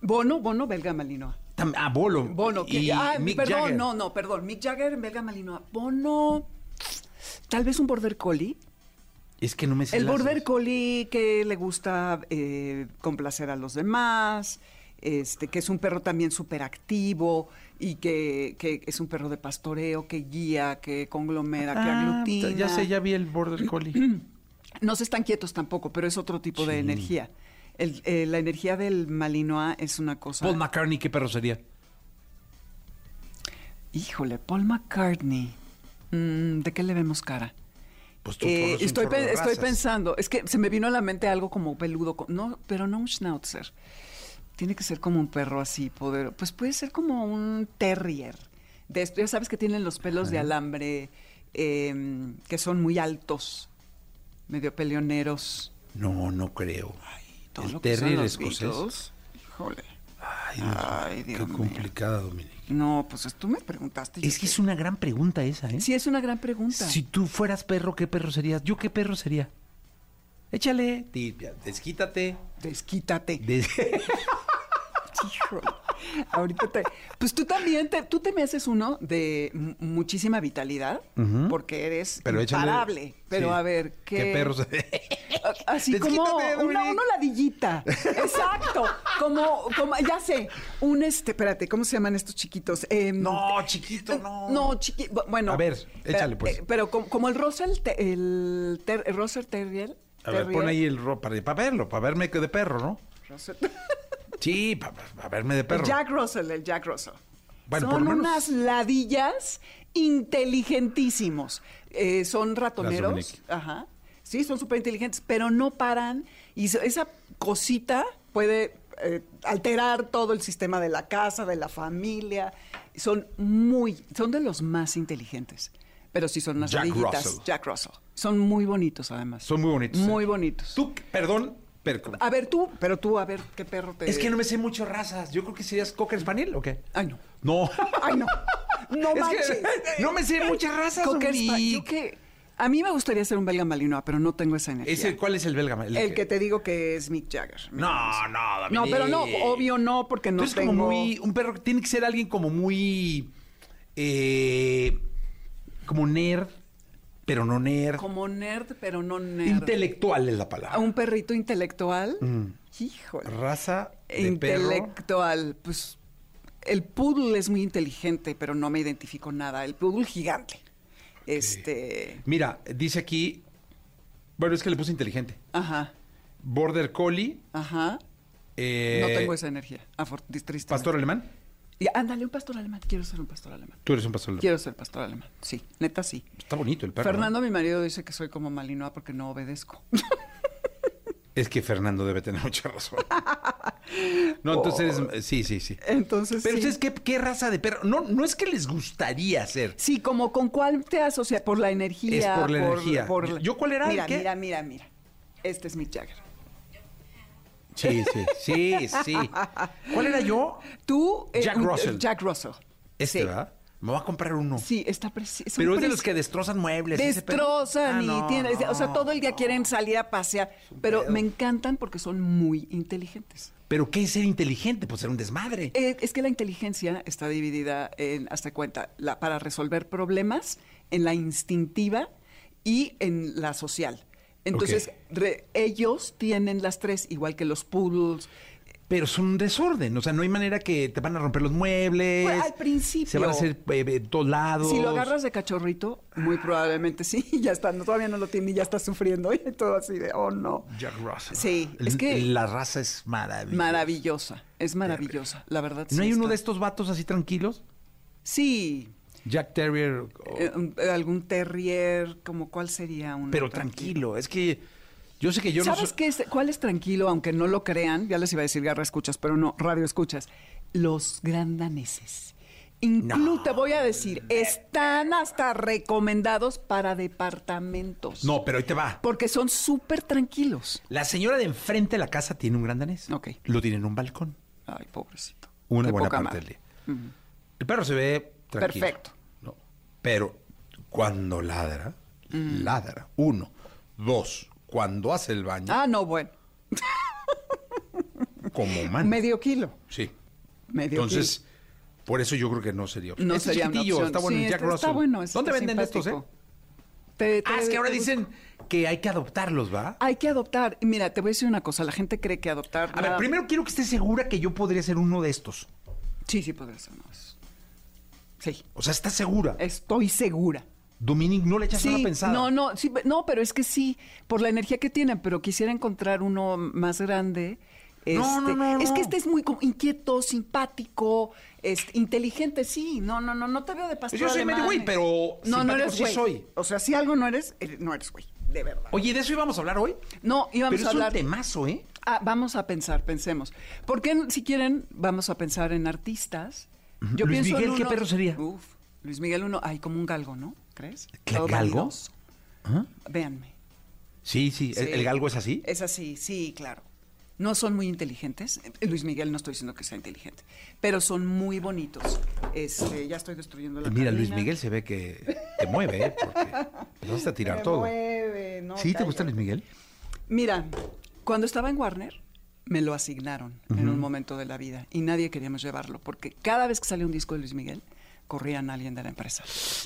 Bono, Bono, belga malinois. Tam- ah, Bolo. Bono, que... y ah, Mick perdón, Jagger. no, no, perdón. Mick Jagger, belga malinois. Bono, tal vez un border collie. Es que no me sé El border collie que le gusta eh, complacer a los demás, este, que es un perro también súper activo y que, que es un perro de pastoreo, que guía, que conglomera, que Ah, aglutina. Ya sé, ya vi el border collie. No se están quietos tampoco, pero es otro tipo de energía. El- eh, la energía del Malinois es una cosa... Paul McCartney, ¿qué perro sería? Híjole, Paul McCartney. Mm, ¿De qué le vemos cara? Pues tú Eh, estoy, pe- estoy pensando, es que se me vino a la mente algo como peludo, no, pero no un schnauzer. Tiene que ser como un perro así, poder, pues puede ser como un terrier. De esto, ya sabes que tienen los pelos de alambre eh, que son muy altos, medio peleoneros. No, no creo. Todo el lo que son terrier los escocés. Beatles. Híjole. Ay, no, Ay, qué Dios mío. complicada, Dominique. No, pues tú me preguntaste. Es que qué. es una gran pregunta esa, ¿eh? Sí, es una gran pregunta. Si tú fueras perro, ¿qué perro serías? ¿Yo qué perro sería? Échale. Ti- Desquítate. Desquítate. Des- Híjole. Ahorita te. Pues tú también, te, tú te me haces uno de muchísima vitalidad, porque eres Pero échale- imparable. Pero sí. a ver, ¿qué. ¿Qué perro sería? A- Así como una, una ladillita. Exacto. Como, como, ya sé. Un este, espérate, ¿cómo se llaman estos chiquitos? Em, No, chiquito, no. No, chiquito. Bueno. A ver, échale, pues. eh, Pero como, como el Russell, el, ter- el Russell Terrier. A ver, pon ahí el para, para verlo, para verme de perro, ¿no? Russell- Sí, para, verme de perro. El Jack Russell, el Jack Russell. Bueno, por son lo menos- unas ladillas inteligentísimos. Eh, son ratoneros. Ajá. Sí, son súper inteligentes, pero no paran. Y esa cosita puede eh, alterar todo el sistema de la casa, de la familia. Son muy, son de los más inteligentes. Pero sí son unas Jack ladillitas. Russell. Jack Russell. Son muy bonitos, además. Son muy bonitos. Muy bonitos. Tú, perdón, A ver, tú, pero tú, a ver, ¿qué perro te...? Es que no me sé mucho razas. Yo creo que serías Cocker Spaniel, ¿o qué? Ay, no. No. Ay, no. No Es que manches. no me sé muchas razas, Cocker Spa- Dominique. yo que a mí me gugustaría ser un belga malinois, pero no tengo esa energía. Ese, ¿Cuál es el belga? el que te digo que es Mick Jagger. No, no, No, pero no, obvio no, porque no Tú eres tengo... como muy... Un perro que tiene que ser alguien como muy... eh, como nerd, pero no nerd. Como nerd, pero no nerd. Intelectual es la palabra. A un perrito intelectual. Mm. Híjole. Raza de perro. Intelectual. Pues el poodle es muy inteligente, pero no me identifico nada. El poodle gigante. Este... Mira, dice aquí... Bueno, es que le puse inteligente. Ajá, Border Collie. ajá. eh, no tengo esa energía. ¿Pastor alemán? Ándale, un pastor alemán. Quiero ser un pastor alemán. Tú eres un pastor alemán. Quiero ser pastor alemán. Sí, neta sí. Está bonito el perro. ¿no? Fernando, mi marido, dice que soy como Malinois porque no obedezco. Es que Fernando debe tener mucha razón. No, entonces, eres- sí, sí, sí. Entonces, Pero sí. ustedes, ¿qué, qué raza de perro? No, no es que les gustaría ser. Sí, como con cuál te asocias, por la energía. Es por la energía. ¿Yo cuál era? Mira, ¿Qué? mira, mira, mira. Este es Mick Jagger. Sí, sí, sí, sí. ¿Cuál era yo? Tú... eh, Jack Russell. Jack Russell. Este, Sí. ¿verdad? Me voy a comprar uno. Sí, está precioso. Pero es de los que destrozan muebles. ese. Destrozan Ah, y no, tienen, o sea, todo el día no. quieren salir a pasear, pero me encantan porque son muy inteligentes. Pero ¿qué es ser inteligente? Pues ser un desmadre. Eh, es que la inteligencia está dividida en, hasta cuenta, la, para resolver problemas, en la instintiva y en la social. Entonces, re- ellos tienen las tres, igual que los poodles. Pero son un desorden. O sea, no hay manera que te van a romper los muebles. Pues, al principio. Se van a hacer eh, de todos lados. Si lo agarras de cachorrito, muy probablemente sí, ya está, no, todavía no lo tiene y ya está sufriendo y todo así de, oh no. Jack Russell. Sí, es que- La raza es maravillosa. Maravillosa, es maravillosa, la verdad. ¿No sí hay uno de estos vatos así tranquilos? Sí, Jack Terrier. o- Eh, un- eh, algún terrier, como cuál sería uno pero tranquilo, es que yo sé que yo no ¿Sabes soy- qué es, cuál es tranquilo, aunque no lo crean? Ya les iba a decir garra escuchas, pero no, radio escuchas. Los grandaneses. Incluso te voy a decir, están hasta recomendados para departamentos. No, pero ahí te va. Porque son súper tranquilos. La señora de enfrente de la casa tiene un gran danés. Ok. Lo tiene en un balcón. Ay, pobrecito. Una Qué buena parte del día. El perro se ve tranquilo. Perfecto. No, pero cuando ladra, Mm. ladra. Uno. Dos. Cuando hace el baño, Ah, no, bueno. como man. Medio kilo. Sí. Medio Entonces, por eso yo creo que no sería opción. No Este sería una opción. está bueno Sí, el Jack este está bueno, ¿Dónde venden estos, eh? Te- te- Ah, es que ahora dicen que hay que adoptarlos, ¿va? Hay que adoptar. Mira, te voy a decir una cosa. La gente cree que adoptar. A ver, primero quiero que estés segura que yo podría ser uno de estos. Sí, sí, podría ser uno de esos. Sí, O sea, ¿estás segura? estoy segura. Dominic, no le echas una pensada. no, no, sí, no, pero es que sí, por la energía que tienen, pero quisiera encontrar uno más grande. No, no, Este, no, Es que este es muy como inquieto, simpático, este, inteligente, sí. No, no, no, no te veo de pastor yo soy medio güey, pero No, no eres sí güey. soy. O sea, si algo no eres, eres- no eres güey, de verdad. Oye, ¿de eso íbamos a hablar hoy? No, íbamos Pero a es hablar. un temazo, ¿eh? Ah, vamos a pensar, pensemos. Porque si quieren, vamos a pensar en artistas. Yo Luis pienso Miguel, ¿qué perro sería? Uf, Luis Miguel uno, hay como un galgo, ¿no? ¿Crees? ¿Qué, Todo galgo? ¿Ah? Véanme. Sí, sí, ¿El, Sí. el galgo es así? Es así, sí, claro. No son muy inteligentes. Eh, Luis Miguel no estoy diciendo que sea inteligente, pero son muy bonitos. Este, ya estoy destruyendo la Mira, Luis. Miguel se ve que te mueve, ¿eh? Porque te vas a tirar Me todo. mueve, no, ¿Sí te gusta. Luis Miguel? Mira, cuando estaba en Warner, me lo asignaron en un momento de la vida y nadie queríamos llevarlo porque cada vez que salía un disco de Luis Miguel, corrían a alguien de la empresa.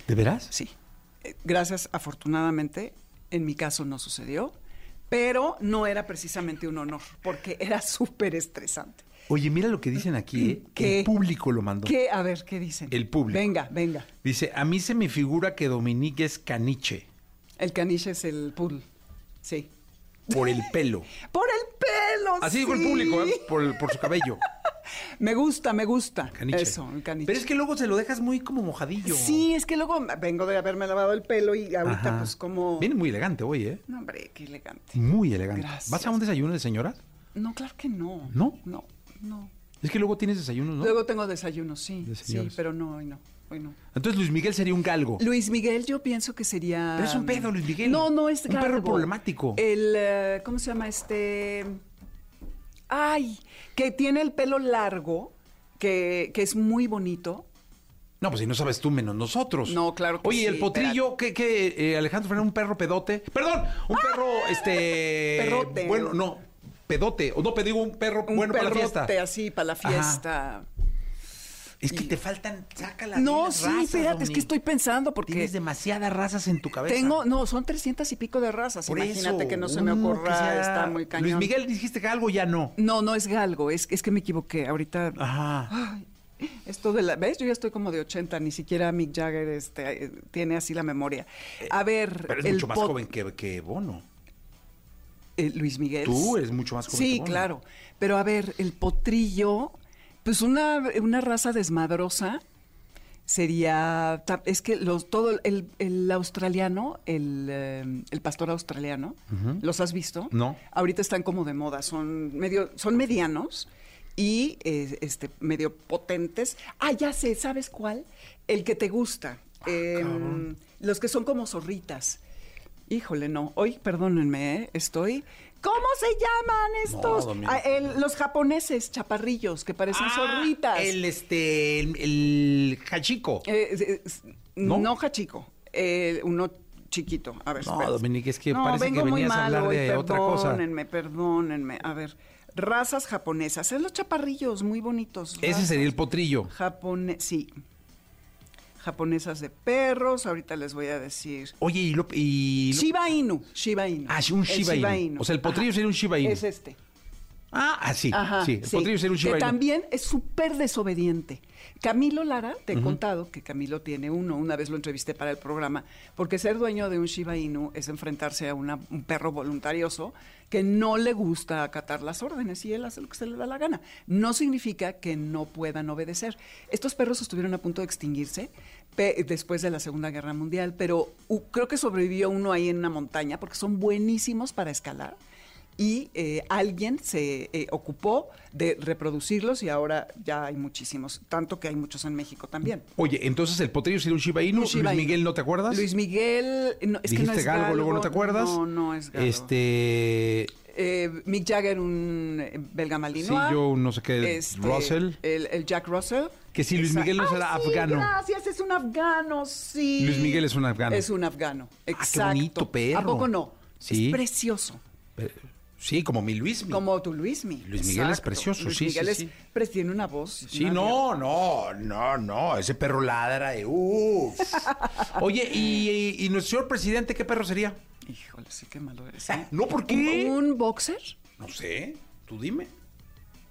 ¿De veras? Sí. Eh, Gracias, afortunadamente, en mi caso no sucedió, pero no era precisamente un honor porque era súper estresante. Oye, mira lo que dicen aquí, ¿eh? ¿Qué? El público lo mandó. ¿Qué? A ver, ¿qué dicen? El público. Venga, venga. Dice, a mí se me figura que Dominique es caniche El caniche es el pool. Sí. Por el pelo. Por el pelo. Así dijo el sí. público, ¿eh? Por, por su cabello. Me gusta, me gusta. Caniche. Eso, el caniche. Pero es que luego se lo dejas muy como mojadillo. Sí, es que luego vengo de haberme lavado el pelo y ahorita Ajá. pues como... Viene muy elegante hoy, ¿eh? No, hombre, qué elegante. Muy elegante. Gracias. ¿Vas a un desayuno de señoras? No, claro que no. ¿No? No, no. Es que luego tienes desayunos, ¿no? Luego tengo desayuno, sí. De Sí, pero no, hoy no. Entonces Luis Miguel sería un galgo. Luis Miguel yo pienso que sería... Pero es un pedo, Luis Miguel. No, no es Un perro galgo. problemático. El, eh, ¿cómo se llama este? Ay, que tiene el pelo largo, que, que es muy bonito. No, pues si no sabes tú menos nosotros. No, claro que Oye, sí, el potrillo, ¿qué, qué, eh, Alejandro Fernández, un perro pedote? Perdón, un perro, este... Perrote. Bueno, no, pedote. O no, digo un perro Un bueno para la fiesta. así, para la Ajá. Es que te faltan, sácala No, sí, razas, espérate, es que estoy pensando porque... Tienes demasiadas razas en tu cabeza. Tengo, no, son trescientas y pico de razas. Por Imagínate eso, que no se me ocurra, que sea- está muy cañón. Luis Miguel, dijiste que algo ya no. No, no es galgo, es, es que me equivoqué. Ahorita, Ajá. ay, esto de la, ¿ves? Yo ya estoy como de 80, ni siquiera Mick Jagger este, eh, tiene así la memoria. A ver, Pero es el mucho más joven que, que Bono. eh, Luis Miguel. Tú eres mucho más joven Sí, que Bono. claro. Pero a ver, el potrillo, pues una, una raza desmadrosa sería, es que los, todo el, el australiano, el, eh, el pastor australiano, ¿los has visto? No. Ahorita están como de moda, son medio, son medianos y eh, este medio potentes. Ah, ya sé, ¿sabes cuál? El que te gusta. Ah, Em, los que son como zorritas. Híjole, no. Hoy, perdónenme, ¿eh? estoy. ¿Cómo se llaman estos? Ah, el- los japoneses chaparrillos que parecen zorritas. Ah, El, este, el, el hachico. Eh, eh, ¿No? ¿No? Eh, uno chiquito. A ver, No. Dominique, es que no, parece que vengo muy venías a mal hablar hoy, de otra cosa. Perdónenme, perdónenme. A ver, razas japonesas. Es los chaparrillos, muy bonitos. Ese sería el potrillo. Japone sí. Japonesas de perros, ahorita les voy a decir. Oye, y, lo, y lo- Shiba Inu, Shiba Inu. Ah, un El Shiba Inu. O sea, el potrillo sería un Shiba Inu. Es este. Ah, ah, sí, sí. ser un Shiba que también es súper desobediente. Camilo Lara, te he contado que Camilo tiene uno, una vez lo entrevisté para el programa, porque ser dueño de un Shiba Inu es enfrentarse a una- un perro voluntarioso que no le gusta acatar las órdenes y él hace lo que se le da la gana. No significa que no puedan obedecer. Estos perros estuvieron a punto de extinguirse después de la Segunda Guerra Mundial, pero creo que sobrevivió uno ahí en una montaña porque son buenísimos para escalar y eh, alguien se eh, ocupó de reproducirlos y ahora ya hay muchísimos, tanto que hay muchos en México también. Oye, entonces el potrillo sería un Shiba Inu. Un Shiba Luis Inu. Miguel, ¿no te acuerdas? Luis Miguel, no, es que no es galgo, luego no te acuerdas. No, no es galgo. Este. Eh, Mick Jagger, un eh, belga malinois. Sí, yo no sé qué, Este, Russell. El, el Jack Russell. Que si Luis Miguel no será sí, afgano. Gracias, es un afgano, sí. Luis Miguel es un afgano. Es un afgano, qué exacto. bonito perro. ¿A poco no? Sí. Es precioso. Eh, Sí, como mi Luis. Como tu Luismi. Luis Miguel es precioso, Luis sí, sí, Miguel es, sí. tiene una voz. Sí, una no, no, no, no. Ese perro ladra de uf. Oye, ¿y, y nuestro señor presidente qué perro sería? Híjole, sí, qué malo eres. ¿eh? No, ¿por qué? ¿Un, un boxer? No sé. Tú dime.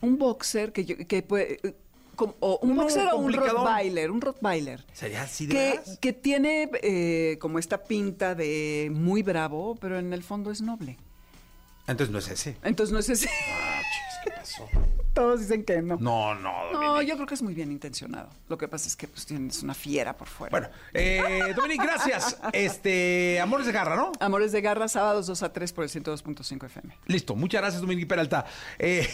Un boxer que, yo- que puede... eh, como- o un Uno boxer o un rottweiler, un rottweiler. ¿Sería así de Que, que tiene eh, como esta pinta de muy bravo, pero en el fondo es noble. Entonces no es ese. Entonces no es ese. Ah, ¿qué pasó? Todos dicen que no. No, no, No, Dominic. yo creo que es muy bien intencionado. Lo que pasa es que pues tienes una fiera por fuera. Bueno, eh, Dominic, gracias. Este, Amores de Garra, ¿no? Amores de Garra, sábados 2 a 3 por el 102.5 FM. Listo, muchas gracias, Dominic Peralta. Eh,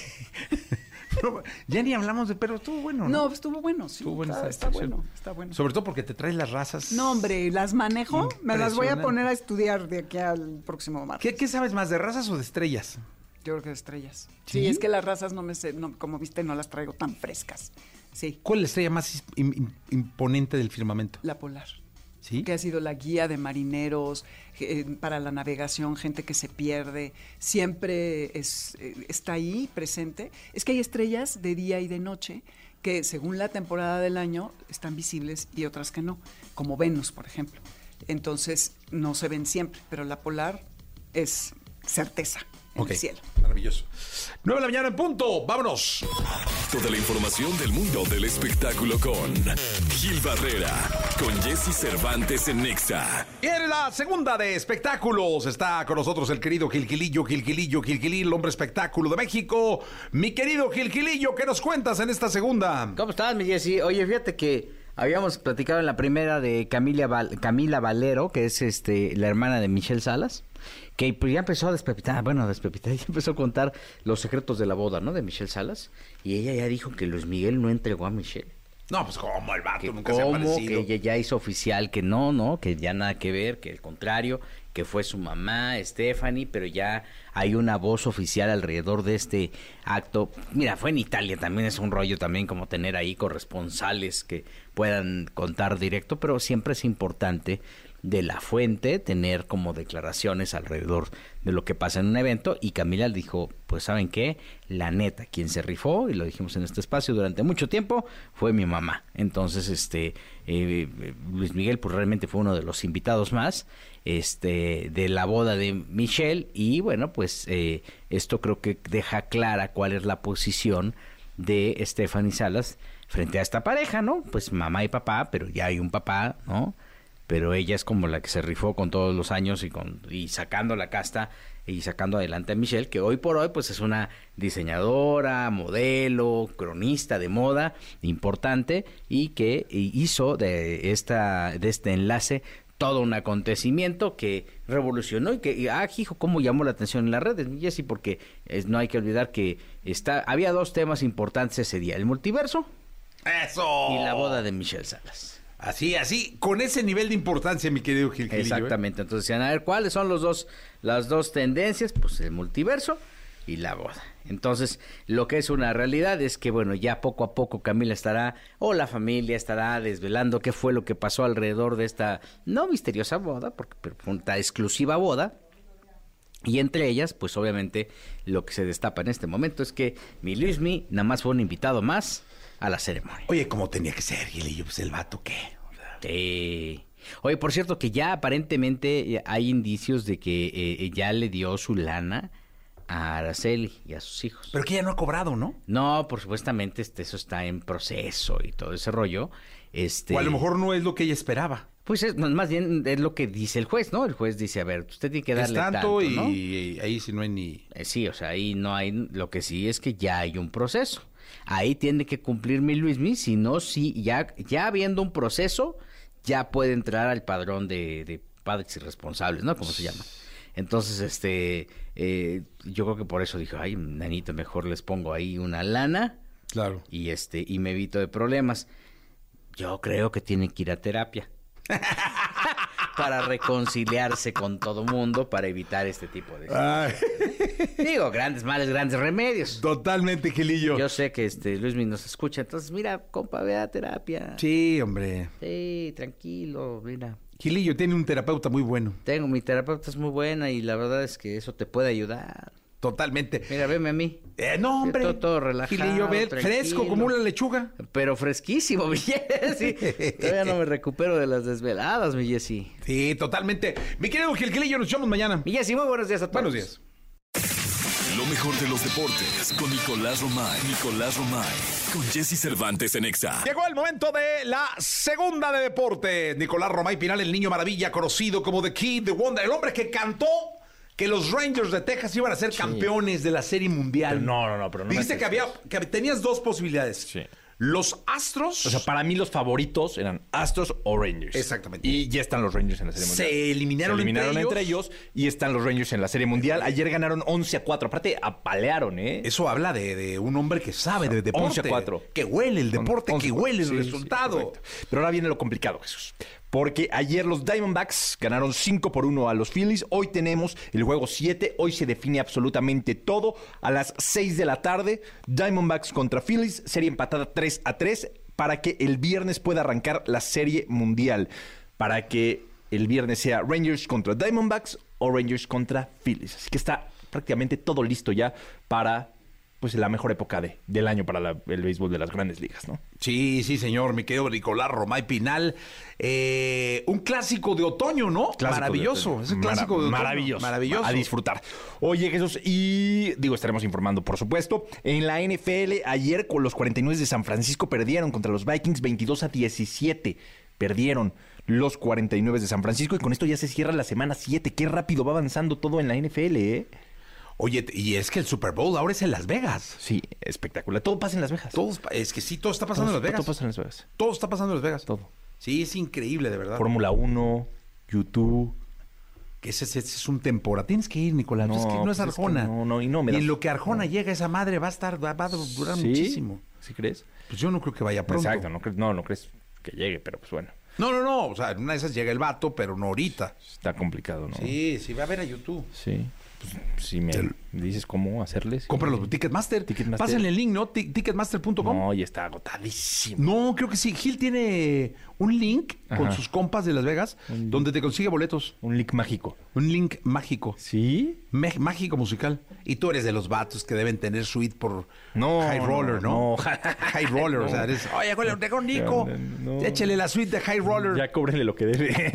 no, ya ni hablamos de perros, estuvo bueno. No, pues, estuvo bueno, sí. Estuvo buena está, esta está sección. bueno, está bueno. Sobre todo porque te traes las razas. No, hombre, las manejo, me las voy a poner a estudiar de aquí al próximo martes. ¿Qué, qué sabes más, de razas o de estrellas? Yo creo que de estrellas. ¿Sí? ¿Sí? es que las razas no me sé, no, como viste, no las traigo tan frescas. Sí, ¿Cuál es la estrella más im- im- imponente del firmamento? la polar. Que ha sido la guía de marineros eh, para la navegación, gente que se pierde, siempre es, eh, está ahí presente. Es que hay estrellas de día y de noche que según la temporada del año están visibles y otras que no, como Venus, por ejemplo. Entonces no se ven siempre, pero la polar es certeza en el cielo. Maravilloso. 9 de la mañana en punto. Vámonos. Toda la información del mundo del espectáculo con Gil Barrera, con Jesse Cervantes en Nexa. Y en la segunda de espectáculos está con nosotros el querido Gilquilillo, Gilquilillo, Gilquilillo, el hombre espectáculo de México. Mi querido Gilquilillo, ¿qué nos cuentas en esta segunda? ¿Cómo estás, mi Jessy? Oye, fíjate que habíamos platicado en la primera de Camila, Val- Camila Valero, que es este la hermana de Michelle Salas, que pues ya empezó a despepitar, bueno, a despepitar, ya empezó a contar los secretos de la boda, ¿no? De Michelle Salas, y ella ya dijo que Luis Miguel no entregó a Michelle. No, pues como el vato Que nunca se ha que ella ya hizo oficial que no, no, que ya nada que ver, que el contrario, que fue su mamá, Stephanie, pero ya hay una voz oficial alrededor de este acto. Mira, fue en Italia, también es un rollo también como tener ahí corresponsales que puedan contar directo, pero siempre es importante de la fuente tener como declaraciones alrededor de lo que pasa en un evento y Camila dijo, pues saben qué, la neta, quien se rifó, y lo dijimos en este espacio durante mucho tiempo, fue mi mamá. Entonces, este, eh, Luis Miguel pues realmente fue uno de los invitados más este de la boda de Michelle y bueno, pues eh, esto creo que deja clara cuál es la posición de Stephanie Salas frente a esta pareja, ¿no? Pues mamá y papá, pero ya hay un papá, ¿no? Pero ella es como la que se rifó con todos los años y con y sacando la casta y sacando adelante a Michelle, que hoy por hoy pues es una diseñadora, modelo, cronista de moda importante y que hizo de esta de este enlace todo un acontecimiento que revolucionó y que y, ah hijo cómo llamó la atención en las redes Jessy porque es, no hay que olvidar que está había dos temas importantes ese día el multiverso ¡Eso! y la boda de Michelle Salas Así, así, con ese nivel de importancia, mi querido Gilquilillo. ¿eh? Exactamente. Entonces decían, a ver, ¿cuáles son los dos, las dos tendencias? Pues el multiverso y la boda. Entonces, lo que es una realidad es que, bueno, ya poco a poco Camila estará, o la familia estará desvelando qué fue lo que pasó alrededor de esta, no misteriosa boda, porque fue una exclusiva boda. Y entre ellas, pues obviamente, lo que se destapa en este momento es que mi Luismi nada más fue un invitado más a la ceremonia. Oye, como tenía que ser, Gilillo, pues el vato, ¿qué? O sea, Sí. Oye, por cierto, que ya aparentemente eh, hay indicios de que eh, ya le dio su lana a Araceli y a sus hijos. Pero que ella no ha cobrado, ¿no? No, por supuestamente este, eso está en proceso y todo ese rollo. Este, O a lo mejor no es lo que ella esperaba. Pues es, más bien es lo que dice el juez, ¿no? El juez dice, a ver, usted tiene que Es darle tanto, tanto, y, ¿no? y ahí sí no hay ni... Eh, sí, o sea, ahí no hay, lo que sí es que ya hay un proceso. Ahí tiene que cumplir mi Luismi, si no, sí, ya, ya habiendo un proceso, ya puede entrar al padrón de, de padres irresponsables, ¿no? Como se llama. Entonces, este, eh, yo creo que por eso dijo, ay, nanito, mejor les pongo ahí una lana Claro. y este, y me evito de problemas. Yo creo que tiene que ir a terapia. para reconciliarse con todo mundo, para evitar este tipo de... Digo, grandes males, grandes remedios. Totalmente, Gilillo. Yo sé que este Luis nos escucha, entonces mira, compa, ve a terapia. Sí, hombre. Sí, tranquilo, mira. Gilillo tiene un terapeuta muy bueno. Tengo, mi terapeuta es muy buena y la verdad es que eso te puede ayudar. Totalmente. Mira, veme a mí. Eh, no, hombre. Todo, todo relajado, Gilillo, fresco como una lechuga. Pero fresquísimo, mi Jessy. Todavía no me recupero de las desveladas, mi Jessy. Sí, totalmente. Mi querido Gil Gilillo, nos echamos mañana. Mi Jessy, muy buenos días a todos. Buenos días. Lo mejor de los deportes con Nicolás Romay. Nicolás Romay. Con Jesse Cervantes en Exa. Llegó el momento de la segunda de deporte. Nicolás Romay Pinal, el niño maravilla, conocido como The Kid, The Wonder, el hombre que cantó que los Rangers de Texas iban a ser campeones de la Serie Mundial. Pero no, no, no, pero no Dijiste que había, que tenías dos posibilidades. Sí. Los Astros O sea, para mí los favoritos eran Astros o Rangers. Exactamente. Y ya están los Rangers en la Serie Mundial. se eliminaron, Se eliminaron entre, entre, ellos. y están los Rangers en la Serie Mundial. Ayer ganaron 11 a 4. Aparte, apalearon, ¿eh? Eso habla de, de un hombre que sabe de deporte. 11 a 4. Que huele el deporte, 11 que a 4. huele el Sí, resultado. Pero ahora viene lo complicado, Jesús. Porque ayer los Diamondbacks ganaron 5 por 1 a los Phillies. Hoy tenemos el juego 7. Hoy se define absolutamente todo. A las 6 de la tarde, Diamondbacks contra Phillies. Serie empatada 3 a 3 para que el viernes pueda arrancar la Serie Mundial. Para que el viernes sea Rangers contra Diamondbacks o Rangers contra Phillies. Así que está prácticamente todo listo ya para pues la mejor época de, del año para la- el béisbol de las grandes ligas, ¿no? Sí, sí, señor, mi querido Nicolás Romay Pinal. Eh, un clásico de otoño, ¿no? Clásico Maravilloso. de- Es un Mara- clásico de otoño. Maravilloso. Maravilloso. A disfrutar. Oye, Jesús, y digo, estaremos informando, por supuesto. En la NFL, ayer con los 49 de San Francisco perdieron contra los Vikings 22 a 17. Perdieron los 49 de San Francisco y con esto ya se cierra la semana 7. Qué rápido va avanzando todo en la NFL, ¿eh? Oye, y es que el Super Bowl ahora es en Las Vegas. Sí, espectacular. Todo pasa en Las Vegas. Todo, es que sí, todo está pasando en Las Vegas. Todo pasa en Las Vegas. Todo está pasando en Las Vegas. Todo. Sí, es increíble, de verdad. Fórmula 1, YouTube. Que ese, ese es un temporada. Tienes que ir, Nicolás. No, es que no pues es es que Arjona. no, no, y no me y das- en lo que Arjona llega, esa madre va a estar, va, a durar ¿Sí? muchísimo. ¿Sí crees? Pues yo no creo que vaya pronto. Exacto, no, no, no crees que llegue, pero pues bueno, No, no, no. O sea, en una de esas llega el vato, pero no ahorita. está complicado, ¿no? Sí, sí, va a ver a YouTube. Sí. Pues, si me dices cómo hacerles. Compra los Ticketmaster. Ticketmaster. Pásenle el link, ¿no? Ti- Ticketmaster.com. No, y está agotadísimo. No, creo que sí. Gil tiene un link con sus compas de Las Vegas donde te consigue boletos. Un link mágico. Un link mágico. ¿Sí? Me- mágico musical. Y tú eres de los vatos que deben tener suite por No, High Roller, ¿no? no. High Roller, o sea, eres, oye, tengo Nico. No. Échale la suite de High Roller. Ya cóbrenle lo que debe.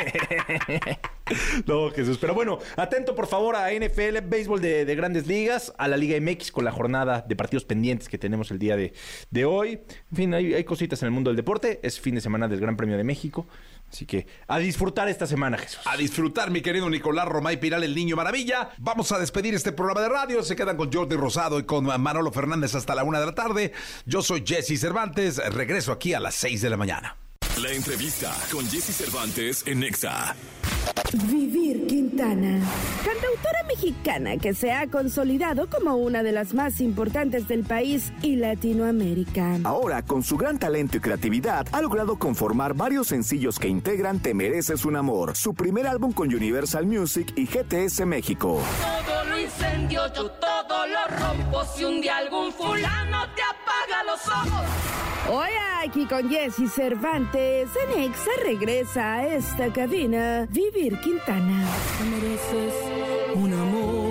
no, Jesús. Pero bueno, atento por favor a NFL, béisbol de, de grandes ligas, a la Liga MX con la jornada de partidos pendientes que tenemos el día de, de hoy. En fin, hay, hay cositas en el mundo del deporte. Es fin de semana del Gran Premio de México. Así que a disfrutar esta semana, Jesús. A disfrutar, mi querido Nicolás Romay Piral, el niño maravilla. Vamos a despedir este programa de radio. Se quedan con Jordi Rosado y con Manolo Fernández hasta la una de la tarde. Yo soy Jesse Cervantes. Regreso aquí a las seis de la mañana. La entrevista con Jesse Cervantes en Nexa. Vivir Quintana. Cantautora mexicana que se ha consolidado como una de las más importantes del país y Latinoamérica. Ahora, con su gran talento y creatividad, ha logrado conformar varios sencillos que integran Te Mereces un Amor, su primer álbum con Universal Music y GTS México. Todo lo incendio, yo todo lo rompo. Si un día algún fulano te los ojos. Hoy aquí con Jesse Cervantes, en Exa regresa a esta cabina Vivir Quintana. Te mereces un amor.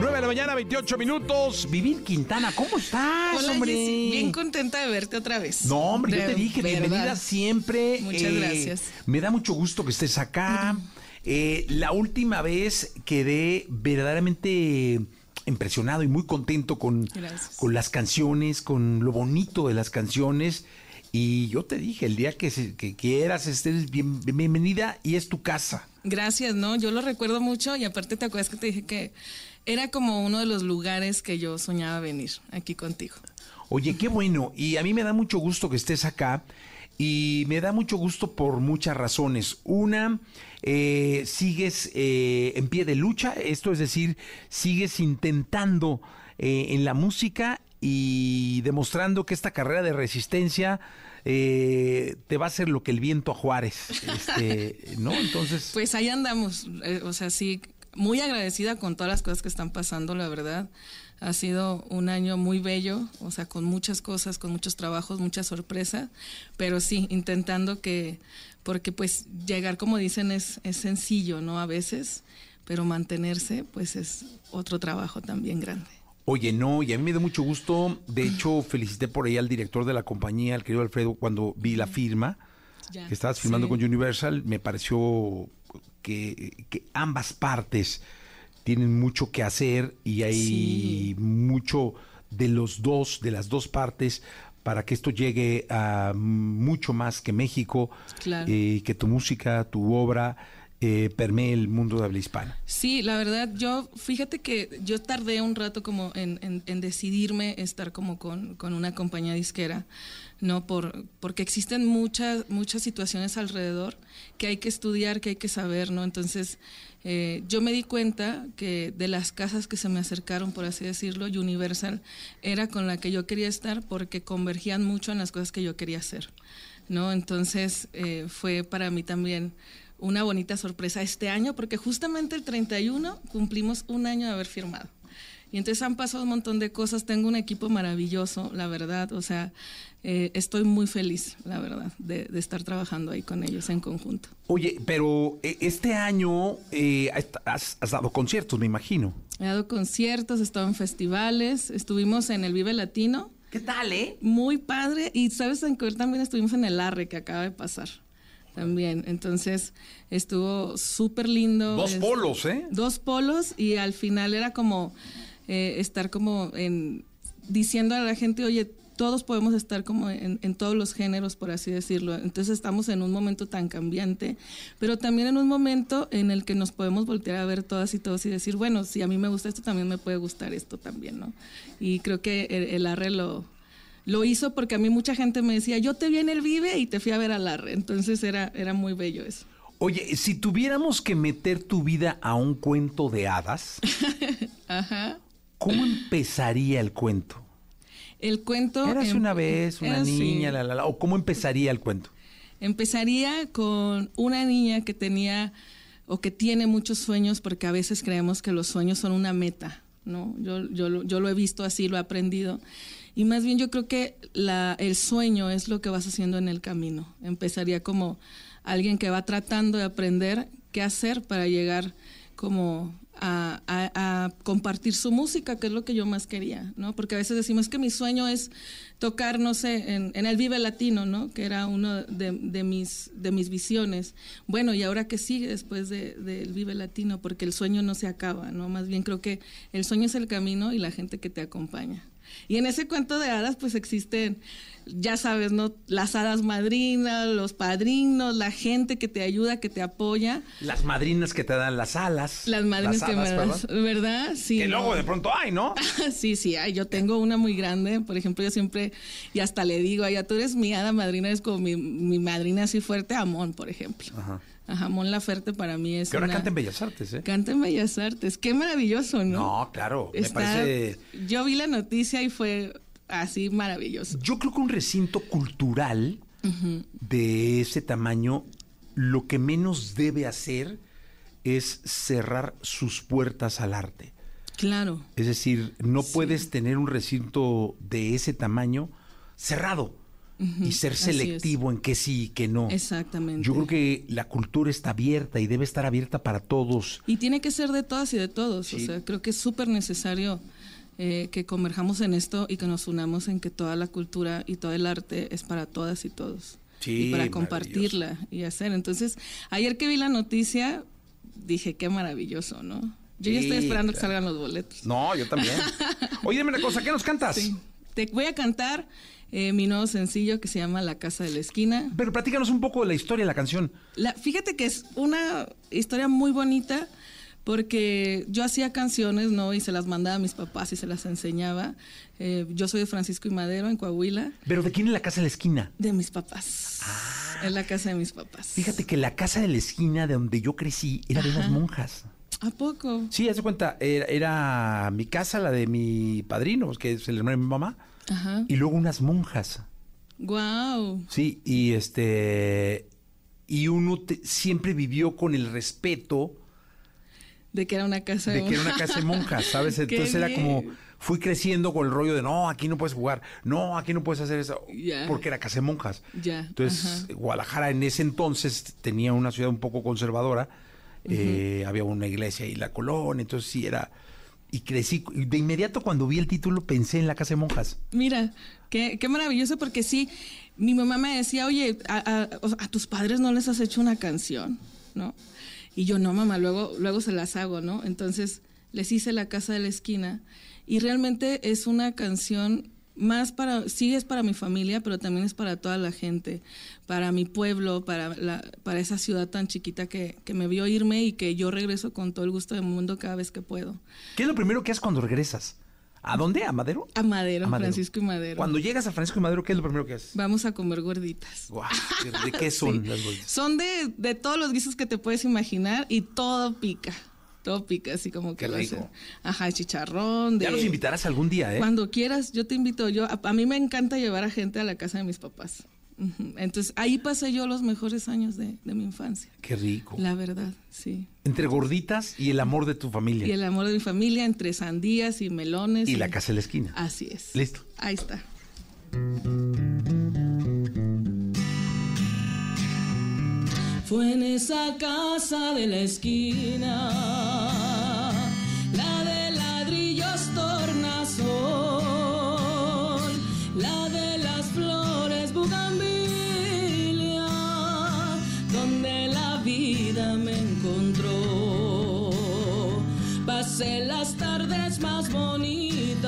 9 de la mañana, 28 minutos. Vivir Quintana, ¿cómo estás, Hola, hombre? Jessy. Bien contenta de verte otra vez. No, hombre, yo De te dije, verdad. bienvenida siempre. Eh, Muchas gracias. Me da mucho gusto que estés acá. Eh, la última vez quedé verdaderamente impresionado y muy contento con, con las canciones, con lo bonito de las canciones. Y yo te dije, el día que, se- que quieras, estés bien- bienvenida y es tu casa. Gracias, ¿no? Yo lo recuerdo mucho y aparte te acuerdas que te dije que era como uno de los lugares que yo soñaba venir aquí contigo. Oye, qué bueno. Y a mí me da mucho gusto que estés acá. Y me da mucho gusto por muchas razones. Una, eh, sigues eh, en pie de lucha, esto es decir, sigues intentando eh, en la música y demostrando que esta carrera de resistencia eh, te va a hacer lo que el viento a Juárez. Este, ¿No? Entonces. Pues ahí andamos, eh, o sea, sí, muy agradecida con todas las cosas que están pasando, la verdad. Ha sido un año muy bello, o sea, con muchas cosas, con muchos trabajos, mucha sorpresa, pero sí, intentando que, porque pues llegar, como dicen, es, es sencillo, ¿no? A veces, pero mantenerse, pues es otro trabajo también grande. Oye, no, y a mí me da mucho gusto. De hecho, felicité por ahí al director de la compañía, al querido Alfredo, cuando vi la firma, Ya, que estabas firmando sí. con Universal. Me pareció que, que ambas partes tienen mucho que hacer y hay Sí. mucho de los dos, de las dos partes, para que esto llegue a mucho más que México, Claro. y que tu música, tu obra, eh, permee el mundo de habla hispana. Sí, la verdad, yo, fíjate que yo tardé un rato como en, en- en decidirme estar como con, con una compañía disquera, ¿no? Por, porque existen muchas, muchas situaciones alrededor que hay que estudiar, que hay que saber, ¿no? Entonces, eh, yo me di cuenta que de las casas que se me acercaron, por así decirlo, Universal era con la que yo quería estar porque convergían mucho en las cosas que yo quería hacer, ¿no? Entonces, eh, fue para mí también una bonita sorpresa este año, porque justamente el 31 cumplimos un año de haber firmado. Y entonces han pasado un montón de cosas. Tengo un equipo maravilloso, la verdad. O sea, eh, estoy muy feliz, la verdad, de, de estar trabajando ahí con ellos en conjunto. Oye, pero eh, este año eh, has, has dado conciertos, me imagino. He dado conciertos, he estado en festivales, estuvimos en el Vive Latino. ¿Qué tal, eh? Muy padre. Y sabes en también estuvimos en el Arre que acaba de pasar. También. Entonces estuvo súper lindo. Dos Es- polos, ¿eh? Dos polos y al final era como eh, estar como en diciendo a la gente, oye, todos podemos estar como en, en todos los géneros, por así decirlo. Entonces estamos en un momento tan cambiante, pero también en un momento en el que nos podemos voltear a ver todas y todos y decir, bueno, si a mí me gusta esto, también me puede gustar esto también, ¿no? Y creo que el, el Arre lo, lo hizo porque a mí mucha gente me decía, yo te vi en el Vive y te fui a ver al Arre. Entonces era, era muy bello eso. Oye, si tuviéramos que meter tu vida a un cuento de hadas, Ajá. ¿cómo empezaría el cuento? El cuento... Eras em- una vez una así. niña, la, la, la, o cómo empezaría el cuento. Empezaría con una niña que tenía o que tiene muchos sueños, porque a veces creemos que los sueños son una meta, ¿no? Yo, yo, lo- yo lo he visto así, lo he aprendido. Y más bien yo creo que la, el sueño es lo que vas haciendo en el camino. Empezaría como alguien que va tratando de aprender qué hacer para llegar como a, compartir su música, que es lo que yo más quería, ¿no? Porque a veces decimos que mi sueño es tocar, no sé, en, en el Vive Latino, ¿no? Que era uno de, de mis, de mis visiones. Bueno, ¿y ahora qué sigue después de- del Vive Latino? Porque el sueño no se acaba, ¿no? Más bien creo que el sueño es el camino y la gente que te acompaña. Y en ese cuento de hadas, pues existen, ya sabes, ¿no? Las hadas madrinas, los padrinos, la gente que te ayuda, que te apoya. Las madrinas que te dan las alas. Las madrinas que hadas, me perdón. das, ¿verdad? Sí. Que luego de pronto hay, ¿no? sí, sí, hay. yo tengo una muy grande, por ejemplo, yo siempre, y hasta le digo, a ella, tú eres mi hada madrina, es como mi, mi madrina así fuerte, Amón, por ejemplo. Ajá. Ajá, Amón Laferte para mí es Que ahora una- canta en Bellas Artes, ¿eh? Canta en Bellas Artes, qué maravilloso, ¿no? No, claro, me Está- parece... Yo vi la noticia y fue así maravilloso. Yo creo que un recinto cultural de ese tamaño, lo que menos debe hacer es cerrar sus puertas al arte. Claro. Es decir, no puedes tener un recinto de ese tamaño cerrado y ser selectivo en qué sí y qué no. Exactamente. Yo creo que la cultura está abierta y debe estar abierta para todos. Y tiene que ser de todas y de todos. O sea, creo que es súper necesario eh, que converjamos en esto y que nos unamos en que toda la cultura y todo el arte es para todas y todos. Sí, y para compartirla y hacer. Entonces, ayer que vi la noticia, dije, qué maravilloso, ¿no? Yo ya estoy esperando que salgan los boletos. No, yo también. Oye, dime una cosa, ¿qué nos cantas? Sí. Te voy a cantar eh, mi nuevo sencillo que se llama La Casa de la Esquina. Pero platícanos un poco de la historia de la canción. La- fíjate que es una historia muy bonita porque yo hacía canciones, ¿no? Y se las mandaba a mis papás y se las enseñaba. Eh, yo soy de Francisco y Madero, en Coahuila, Pero ¿de quién es la casa de la esquina? de mis papás. En la casa de mis papás. Fíjate que la casa de la esquina de donde yo crecí era de unas monjas. ¿A poco? Sí, haz de cuenta, era, era mi casa, la de mi padrino, que es el hermano de mi mamá, Ajá. y luego unas monjas. Wow. Sí, y este. Y uno te- siempre vivió con el respeto De que era una casa de, de que era una casa de monjas, ¿sabes? Entonces era como. Fui creciendo con el rollo de no, aquí no puedes jugar, no, aquí no puedes hacer eso, porque era casa de monjas. Ya. Entonces, ajá. Guadalajara en ese entonces tenía una ciudad un poco conservadora. eh, había una iglesia y la colonia, entonces sí era. Y crecí. De inmediato, cuando vi el título, pensé en la casa de monjas. Mira, qué, qué maravilloso porque sí, mi mamá me decía, oye, a tus padres no les has hecho una canción, ¿no? Y yo, no, mamá, luego, luego se las hago, ¿no? Entonces les hice La Casa de la Esquina y realmente es una canción más para, sí es para mi familia, pero también es para toda la gente, para mi pueblo, para, la, para esa ciudad tan chiquita que, que me vio irme y que yo regreso con todo el gusto del mundo cada vez que puedo. ¿Qué es lo primero que haces cuando regresas? ¿A dónde? ¿A Madero? A Madero, A Madero. Francisco y Madero. Cuando llegas a Francisco y Madero, ¿qué es lo primero que haces? Vamos a comer gorditas. ¿De qué son Sí. las gorditas? Son de, de todos los guisos que te puedes imaginar y todo pica. Todo pica, así como que Qué lo rico. Ajá, chicharrón. De... Ya nos invitarás algún día, ¿eh? Cuando quieras, yo te invito. Yo, a, a mí me encanta llevar a gente a la casa de mis papás. Entonces, ahí pasé yo los mejores años de, de mi infancia. Qué rico. La verdad, sí. Entre gorditas y el amor de tu familia. Y el amor de mi familia entre sandías y melones. Y la casa de la esquina. Así es. Listo. Ahí está. Fue en esa casa de la esquina, la de ladrillos tornasol, me encontró. Pasé las tardes más bonitas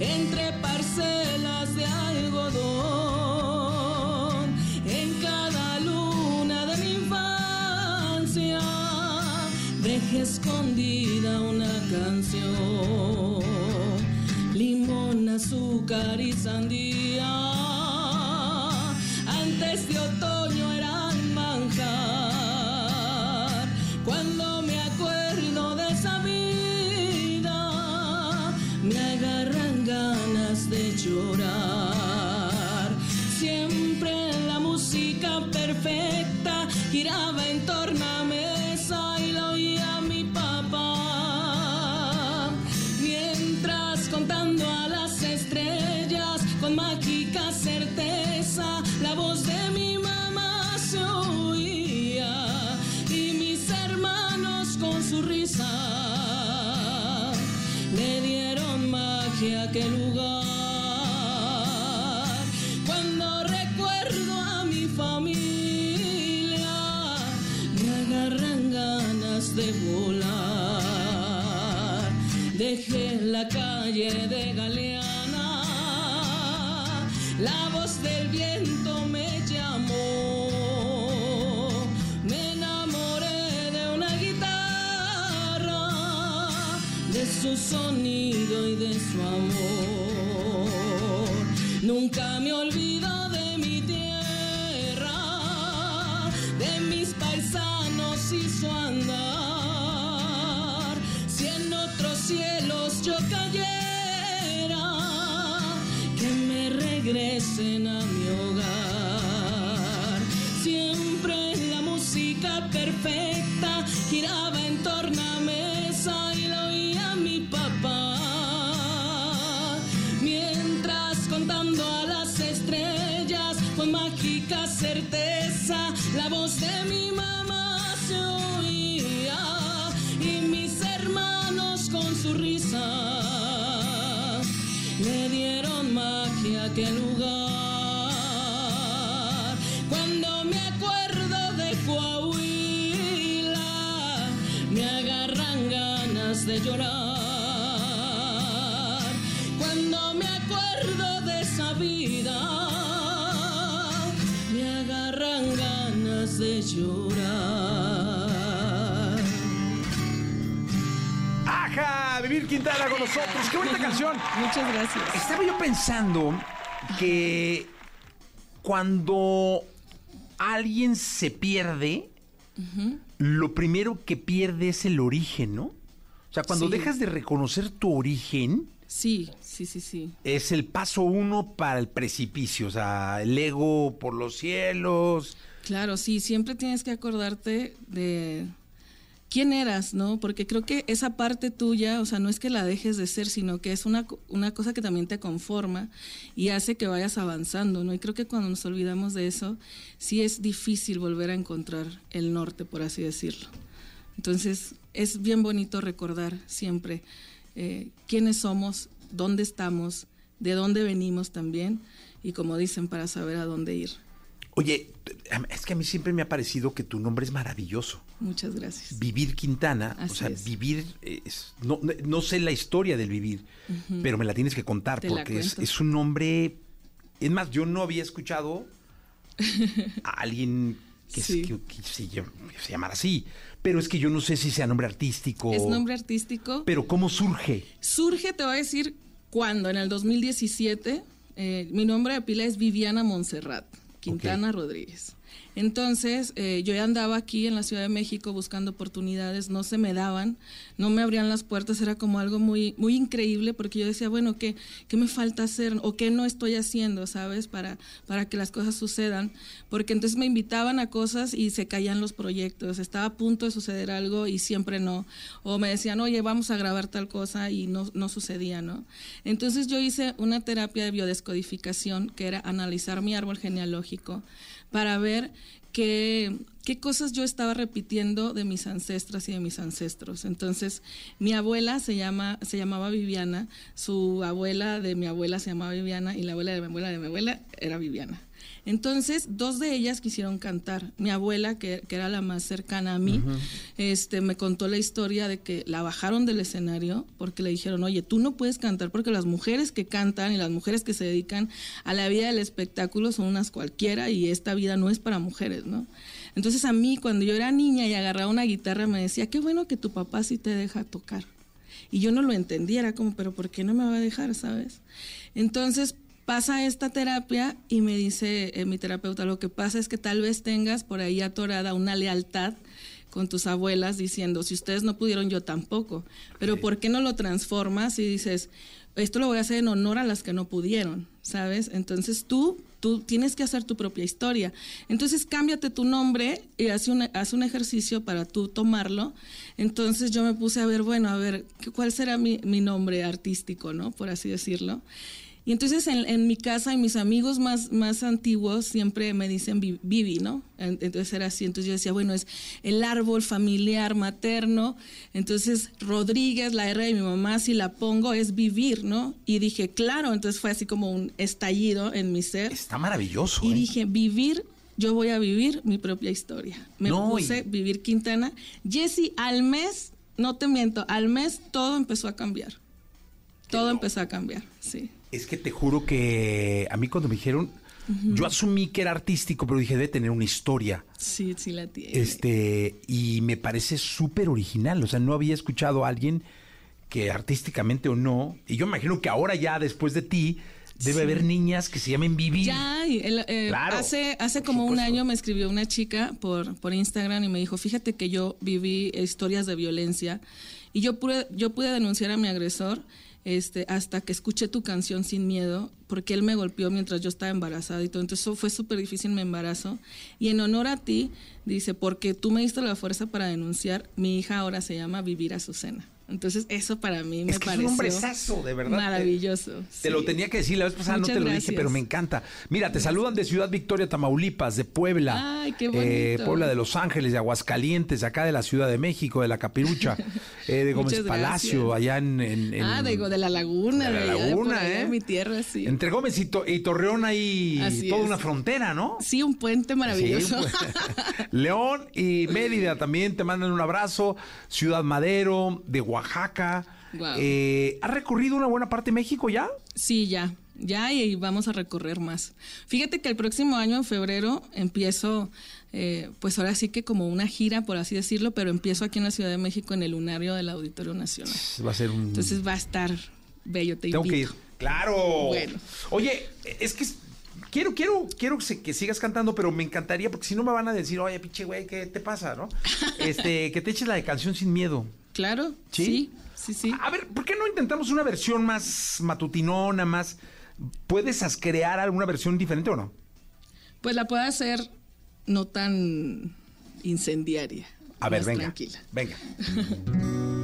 entre parcelas de algodón. En cada luna de mi infancia dejé escondida una canción. Limón, azúcar y sandía. Antes de otoño de Galeana, la voz del viento me llamó. Me enamoré de una guitarra, de su sonido y de su amor. Nunca regresen Acuerdo de Coahuila me agarran ganas de llorar. Cuando me acuerdo de esa vida, me agarran ganas de llorar. ¡Aja! Vivir Quintana con nosotros. ¡Qué bonita canción! Muchas gracias. Estaba yo pensando que cuando alguien se pierde, lo primero que pierde es el origen, ¿no? O sea, cuando Sí. dejas de reconocer tu origen, Sí, sí, sí, sí. es el paso uno para el precipicio. O sea, el ego por los cielos. Claro, sí, siempre tienes que acordarte de quién eras, ¿no? Porque creo que esa parte tuya, o sea, no es que la dejes de ser, sino que es una, una cosa que también te conforma y hace que vayas avanzando, ¿no? Y creo que cuando nos olvidamos de eso, sí es difícil volver a encontrar el norte, por así decirlo. Entonces, es bien bonito recordar siempre eh, quiénes somos, dónde estamos, de dónde venimos también, y como dicen, para saber a dónde ir. Oye, es que a mí siempre me ha parecido que tu nombre es maravilloso. Muchas gracias. Vivir Quintana, o sea, es. vivir, es- no, sé la historia del vivir, pero me la tienes que contar Te porque es, un nombre, es más, yo no había escuchado a alguien que, Sí. se, que- que se se llamara así, pero es que yo no sé si sea nombre artístico. Es nombre artístico. Pero ¿cómo surge? Surge, te voy a decir, cuando, en el 2017, eh, mi nombre de pila es Viviana Montserrat Quintana Rodríguez. Entonces, eh, yo andaba aquí en la Ciudad de México buscando oportunidades, no se me daban, no me abrían las puertas, era como algo muy, muy increíble porque yo decía, bueno, ¿qué, qué me falta hacer o qué no estoy haciendo, sabes, para, para que las cosas sucedan? Porque entonces me invitaban a cosas y se caían los proyectos, estaba a punto de suceder algo y siempre no. O me decían, oye, vamos a grabar tal cosa y no, no sucedía, ¿no? Entonces yo hice una terapia de biodescodificación que era analizar mi árbol genealógico para ver qué, qué cosas yo estaba repitiendo de mis ancestras y de mis ancestros. Entonces, mi abuela se, llama, se llamaba Viviana, su abuela de mi abuela se llamaba Viviana y la abuela de mi abuela de mi abuela era Viviana. Entonces, dos de ellas quisieron cantar. Mi abuela, que, que era la más cercana a mí, este, me contó la historia de que la bajaron del escenario porque le dijeron, oye, tú no puedes cantar porque las mujeres que cantan y las mujeres que se dedican a la vida del espectáculo son unas cualquiera y esta vida no es para mujeres, ¿no? Entonces a mí, cuando yo era niña y agarraba una guitarra, me decía, qué bueno que tu papá sí te deja tocar. Y yo no lo entendía, era como, pero ¿por qué no me va a dejar, sabes? Entonces pasa esta terapia y me dice eh, mi terapeuta, lo que pasa es que tal vez tengas por ahí atorada una lealtad con tus abuelas diciendo, si ustedes no pudieron, yo tampoco. Pero ¿por qué no lo transformas y dices, esto lo voy a hacer en honor a las que no pudieron, ¿sabes? Entonces tú, tú tienes que hacer tu propia historia. Entonces cámbiate tu nombre y haz un, haz un ejercicio para tú tomarlo. Entonces yo me puse a ver, bueno, a ver, ¿qué- ¿cuál será mi, mi nombre artístico, ¿no? Por así decirlo. Y entonces en, en mi casa y mis amigos más, más antiguos siempre me dicen Vi- Vivi, ¿no? En- Entonces era así. Entonces yo decía, bueno, es el árbol familiar materno. Entonces Rodríguez, la R de mi mamá, si la pongo es vivir, ¿no? Y dije, claro. Entonces fue así como un estallido en mi ser. Está maravilloso. Y ¿eh? dije, vivir, yo voy a vivir mi propia historia. Me No, puse y- Vivir Quintana. Jesse, al mes, no te miento, al mes todo empezó a cambiar. Todo empezó a cambiar, sí. Es que te juro que a mí cuando me dijeron, yo asumí que era artístico, pero dije, debe tener una historia. Sí, sí la tiene. Este, y me parece súper original. O sea, no había escuchado a alguien que artísticamente o no, y yo imagino que ahora ya después de ti, debe Sí. haber niñas que se llamen Vivi. Ya, el, eh, Claro, hace, hace como un año me escribió una chica por, por Instagram y me dijo, fíjate que yo viví historias de violencia y yo pude, yo pude denunciar a mi agresor este, hasta que escuché tu canción Sin Miedo, porque él me golpeó mientras yo estaba embarazada y todo. Entonces eso fue súper difícil mi embarazo. Y en honor a ti, dice, porque tú me diste la fuerza para denunciar, mi hija ahora se llama Vivir Azucena. Entonces eso para mí me Es que es un hombrezazo, de verdad. maravilloso. Te lo tenía que decir la vez pasada, Muchas no te lo dije, pero me encanta. Mira, te saludan de Ciudad Victoria, Tamaulipas, de Puebla, Ay, qué eh, bonito. Puebla de Los Ángeles, de Aguascalientes, de acá de la Ciudad de México, de la Capirucha, eh, de Gómez Muchas Palacio, gracias. allá en, en- en- Ah, digo, de la laguna. de la de laguna, allá, ¿eh? mi tierra, sí. Entre Gómez y, To- y Torreón hay Así toda es. una frontera, ¿no? Sí, un puente maravilloso. Sí. León y Mérida también te mandan un abrazo. Ciudad Madero, de Oaxaca. Eh, ¿Has recorrido una buena parte de México ya? Sí, ya, ya y vamos a recorrer más. Fíjate que el próximo año, en febrero, empiezo, eh, pues ahora sí que como una gira, por así decirlo, pero empiezo aquí en la Ciudad de México en el lunario del Auditorio Nacional. Va a ser un... Entonces va a estar bello, te Tengo que ir. invito. Claro. Bueno. Oye, es que quiero, quiero, quiero que sigas cantando, pero me encantaría, porque si no me van a decir, oye, pinche güey, ¿qué te pasa, no? Este, que te eches la de canción sin miedo. Claro, ¿Sí? sí, sí, sí. A ver, ¿por qué no intentamos una versión más matutinona, más... ¿Puedes crear alguna versión diferente o no? Pues la puedo hacer no tan incendiaria. A ver, venga. Tranquila. Venga.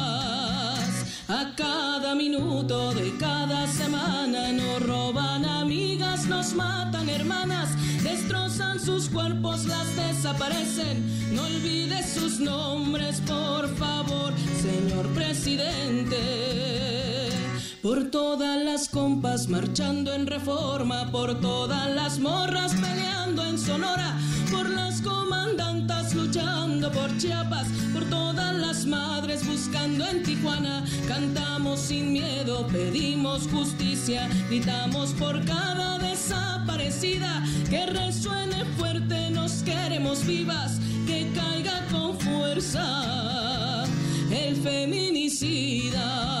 A cada minuto de cada semana nos roban amigas, nos matan hermanas, destrozan sus cuerpos, las desaparecen. No olvides sus nombres, por favor, señor presidente. Por todas las compas marchando en reforma, por todas las morras peleando en Sonora, por las comandantas luchando por Chiapas, por todas las madres buscando en Tijuana. Cantamos sin miedo, pedimos justicia, gritamos por cada desaparecida, que resuene fuerte, nos queremos vivas, que caiga con fuerza el feminicida.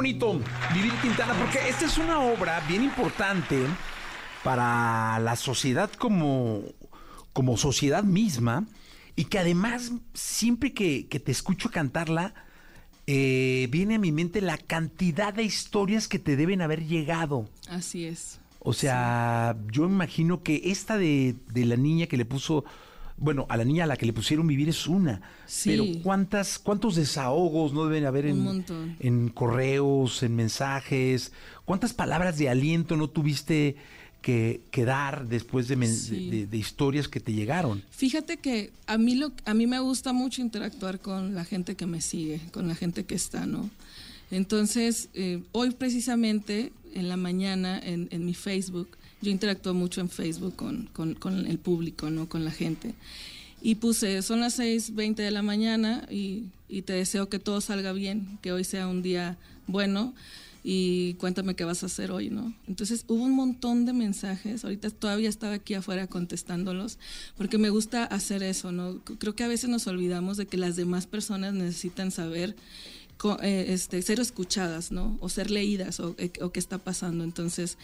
Bonito vivir Quintana, porque esta es una obra bien importante para la sociedad como, como sociedad misma y que además siempre que, que te escucho cantarla, eh, viene a mi mente la cantidad de historias que te deben haber llegado. Así es. O sea, yo imagino que esta de, de la niña que le puso, bueno, a la niña a la que le pusieron vivir es una. Sí. Pero cuántas, cuántos desahogos no deben haber en, en correos, en mensajes, cuántas palabras de aliento no tuviste que, que dar después de, Sí. de- de historias que te llegaron. Fíjate que a mí lo a mí me gusta mucho interactuar con la gente que me sigue, con la gente que está, ¿no? Entonces, eh, hoy precisamente en la mañana en, en mi Facebook, yo interactúo mucho en Facebook con, con- con el público, ¿no? Con la gente. Y puse, son las 6.20 de la mañana y, y te deseo que todo salga bien, que hoy sea un día bueno y cuéntame qué vas a hacer hoy, ¿no? Entonces hubo un montón de mensajes, ahorita todavía estaba aquí afuera contestándolos, porque me gusta hacer eso, ¿no? Creo que a veces nos olvidamos de que las demás personas necesitan saber este, ser escuchadas, ¿no? O ser leídas o, eh, o qué está pasando. Entonces,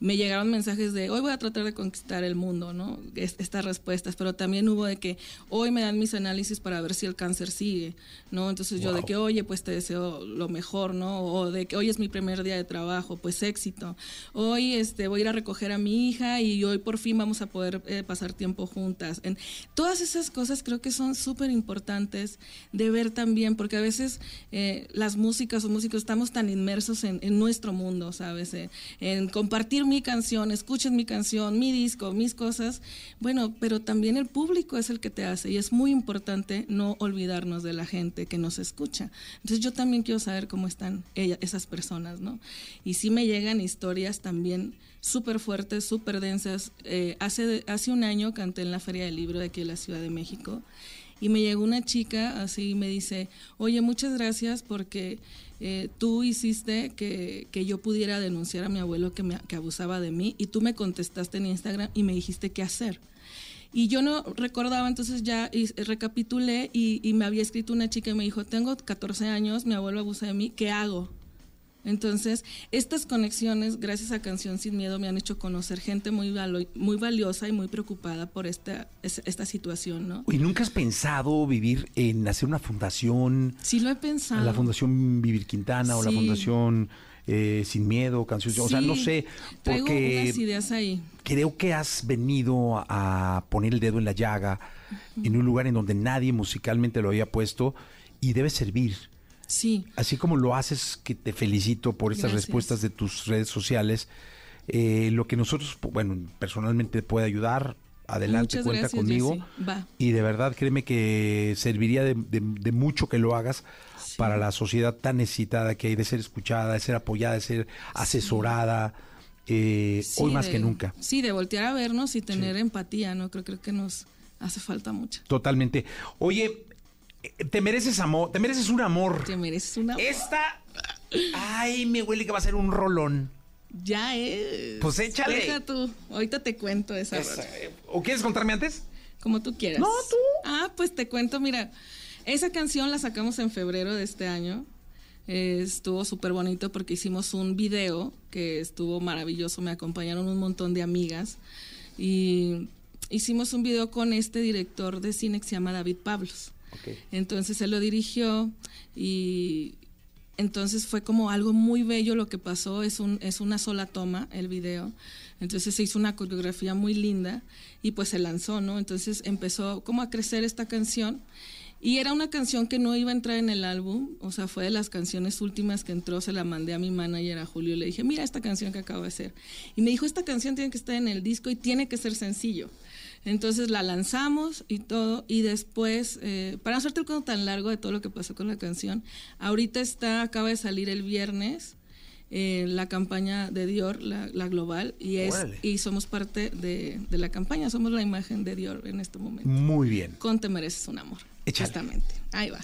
me llegaron mensajes de, hoy voy a tratar de conquistar el mundo, ¿no? Es- estas respuestas, pero también hubo de que hoy me dan mis análisis para ver si el cáncer sigue, ¿no? Entonces yo de Wow. que, oye, pues te deseo lo mejor, ¿no? O de que hoy es mi primer día de trabajo, pues éxito. Hoy este, voy a ir a recoger a mi hija y hoy por fin vamos a poder eh, pasar tiempo juntas. En, todas esas cosas creo que son súper importantes de ver también, porque a veces eh, las músicas o músicos estamos tan inmersos en, nuestro mundo, ¿sabes? Eh, en compartir mi canción, escuchen mi canción, mi disco, mis cosas. Bueno, pero también el público es el que te hace y es muy importante no olvidarnos de la gente que nos escucha. Entonces yo también quiero saber cómo están esas personas, ¿no? Y sí me llegan historias también súper fuertes, súper densas. Eh, hace, hace un año canté en la Feria del Libro de aquí de la Ciudad de México y me llegó una chica así y me dice, oye, muchas gracias porque eh, tú hiciste que, que yo pudiera denunciar a mi abuelo que, me, que abusaba de mí y tú me contestaste en Instagram y me dijiste qué hacer. Y yo no recordaba, entonces ya y- recapitulé y, y me había escrito una chica y me dijo, tengo 14 años, mi abuelo abusa de mí, ¿qué hago? Entonces, estas conexiones, gracias a Canción Sin Miedo, me han hecho conocer gente muy, valo- muy valiosa y muy preocupada por esta, es- esta situación, ¿no? ¿Y nunca has pensado vivir en hacer una fundación? Sí lo he pensado. La Fundación Vivir Quintana o la Sí. Fundación eh, Sin Miedo, Canción... O sea, no Sí, sé, Traigo porque unas ideas ahí. creo que has venido a, a poner el dedo en la llaga en un lugar en donde nadie musicalmente lo había puesto y debe servir. Sí. Así como lo haces, que te felicito por estas Gracias. respuestas de tus redes sociales. eh, lo que nosotros, bueno, personalmente puede ayudar, adelante, Muchas cuenta gracias, conmigo. Va. Y de verdad, créeme que serviría de, de- de mucho que lo hagas para la sociedad tan necesitada que hay de ser escuchada, de ser apoyada, de ser asesorada, eh, Sí, hoy más de- que nunca. Sí, de voltear a vernos y tener empatía, ¿no? Creo, creo que nos hace falta mucho. Totalmente. Oye, te mereces amor, te mereces un amor. Te mereces una... Esta, ay, me huele que va a ser un rolón. Ya es. Pues échale. Deja tú. Ahorita te cuento esa. Esa, eh, ¿O quieres contarme antes? Como tú quieras. No, tú. Ah, pues te cuento, mira. Esa canción la sacamos en febrero de este año. Eh, estuvo súper bonito porque hicimos un video que estuvo maravilloso. Me acompañaron un montón de amigas. Y hicimos un video con este director de cine que se llama David Pablos. Entonces él lo dirigió y entonces fue como algo muy bello lo que pasó. Es, un, es una sola toma el video. Entonces se hizo una coreografía muy linda y pues se lanzó, ¿no? Entonces empezó como a crecer esta canción. Y era una canción que no iba a entrar en el álbum, o sea, fue de las canciones últimas que entró, se la mandé a mi manager, a Julio, le dije, mira esta canción que acabo de hacer. Y me dijo, esta canción tiene que estar en el disco y tiene que ser sencillo. Entonces la lanzamos y todo, y después, eh, para no hacerte el cuento tan largo de todo lo que pasó con la canción, ahorita está, acaba de salir el viernes eh, la campaña de Dior, la, la global, y, es, Órale. y somos parte de, de la campaña, somos la imagen de Dior en este momento. Muy bien. Con Te mereces un amor. Échale. Justamente. Ahí va.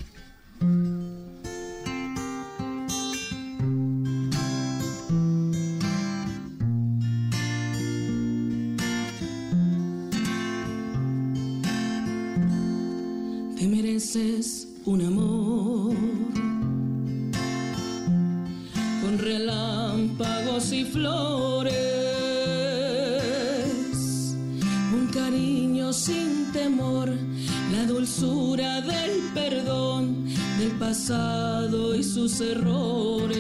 Mereces un amor con relámpagos y flores, un cariño sin temor, la dulzura del perdón del pasado y sus errores.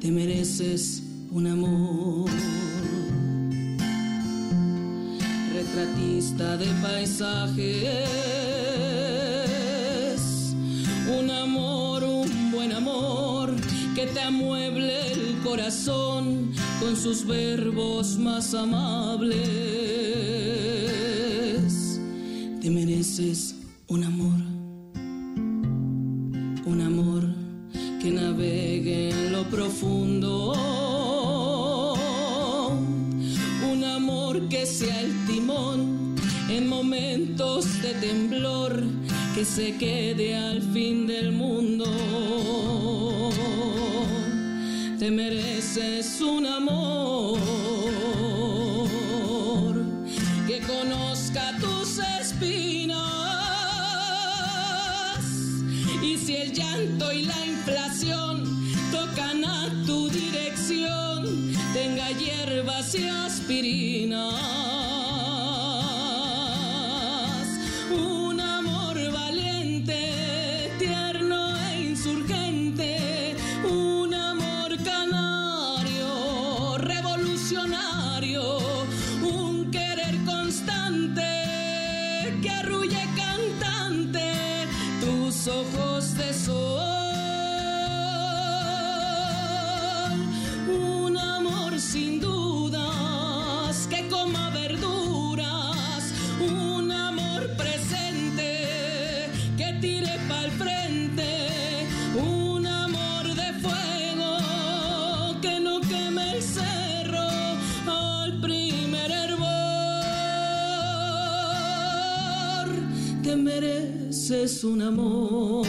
Te mereces un amor retratista de paisajes. Un amor, un buen amor que te amueble el corazón con sus verbos más amables. Te mereces un amor, un amor que navegue en lo profundo que sea el timón en momentos de temblor, que se quede al fin del mundo. Te mereces un amor que conozca tus espinas y si el llanto y la inflación hierbas y aspirinas. Mereces un amor,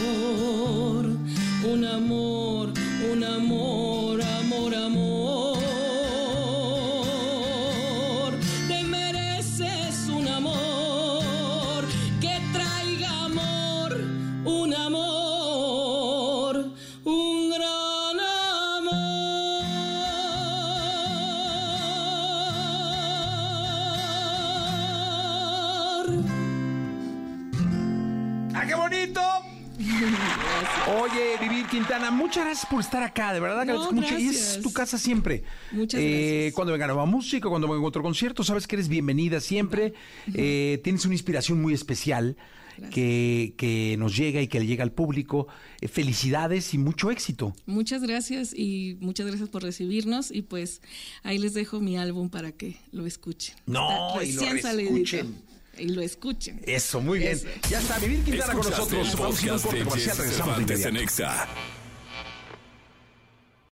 un amor, muchas gracias por estar acá, de verdad. No, mucho. Y es tu casa siempre. Muchas Eh, gracias. Cuando venga nueva música, cuando venga otro concierto, sabes que eres bienvenida siempre. Eh, tienes una inspiración muy especial que, que nos llega y que le llega al público. Eh, felicidades y mucho éxito. Muchas gracias y muchas gracias por recibirnos y pues ahí les dejo mi álbum para que lo escuchen. No, Está y lo reescuchen. Y lo escuchen. Eso, muy bien. Eso. Ya está, Vivir Quintana con nosotros. Vamos a ir a un corte comercial, regresamos de Cervantes en inmediato. Exa.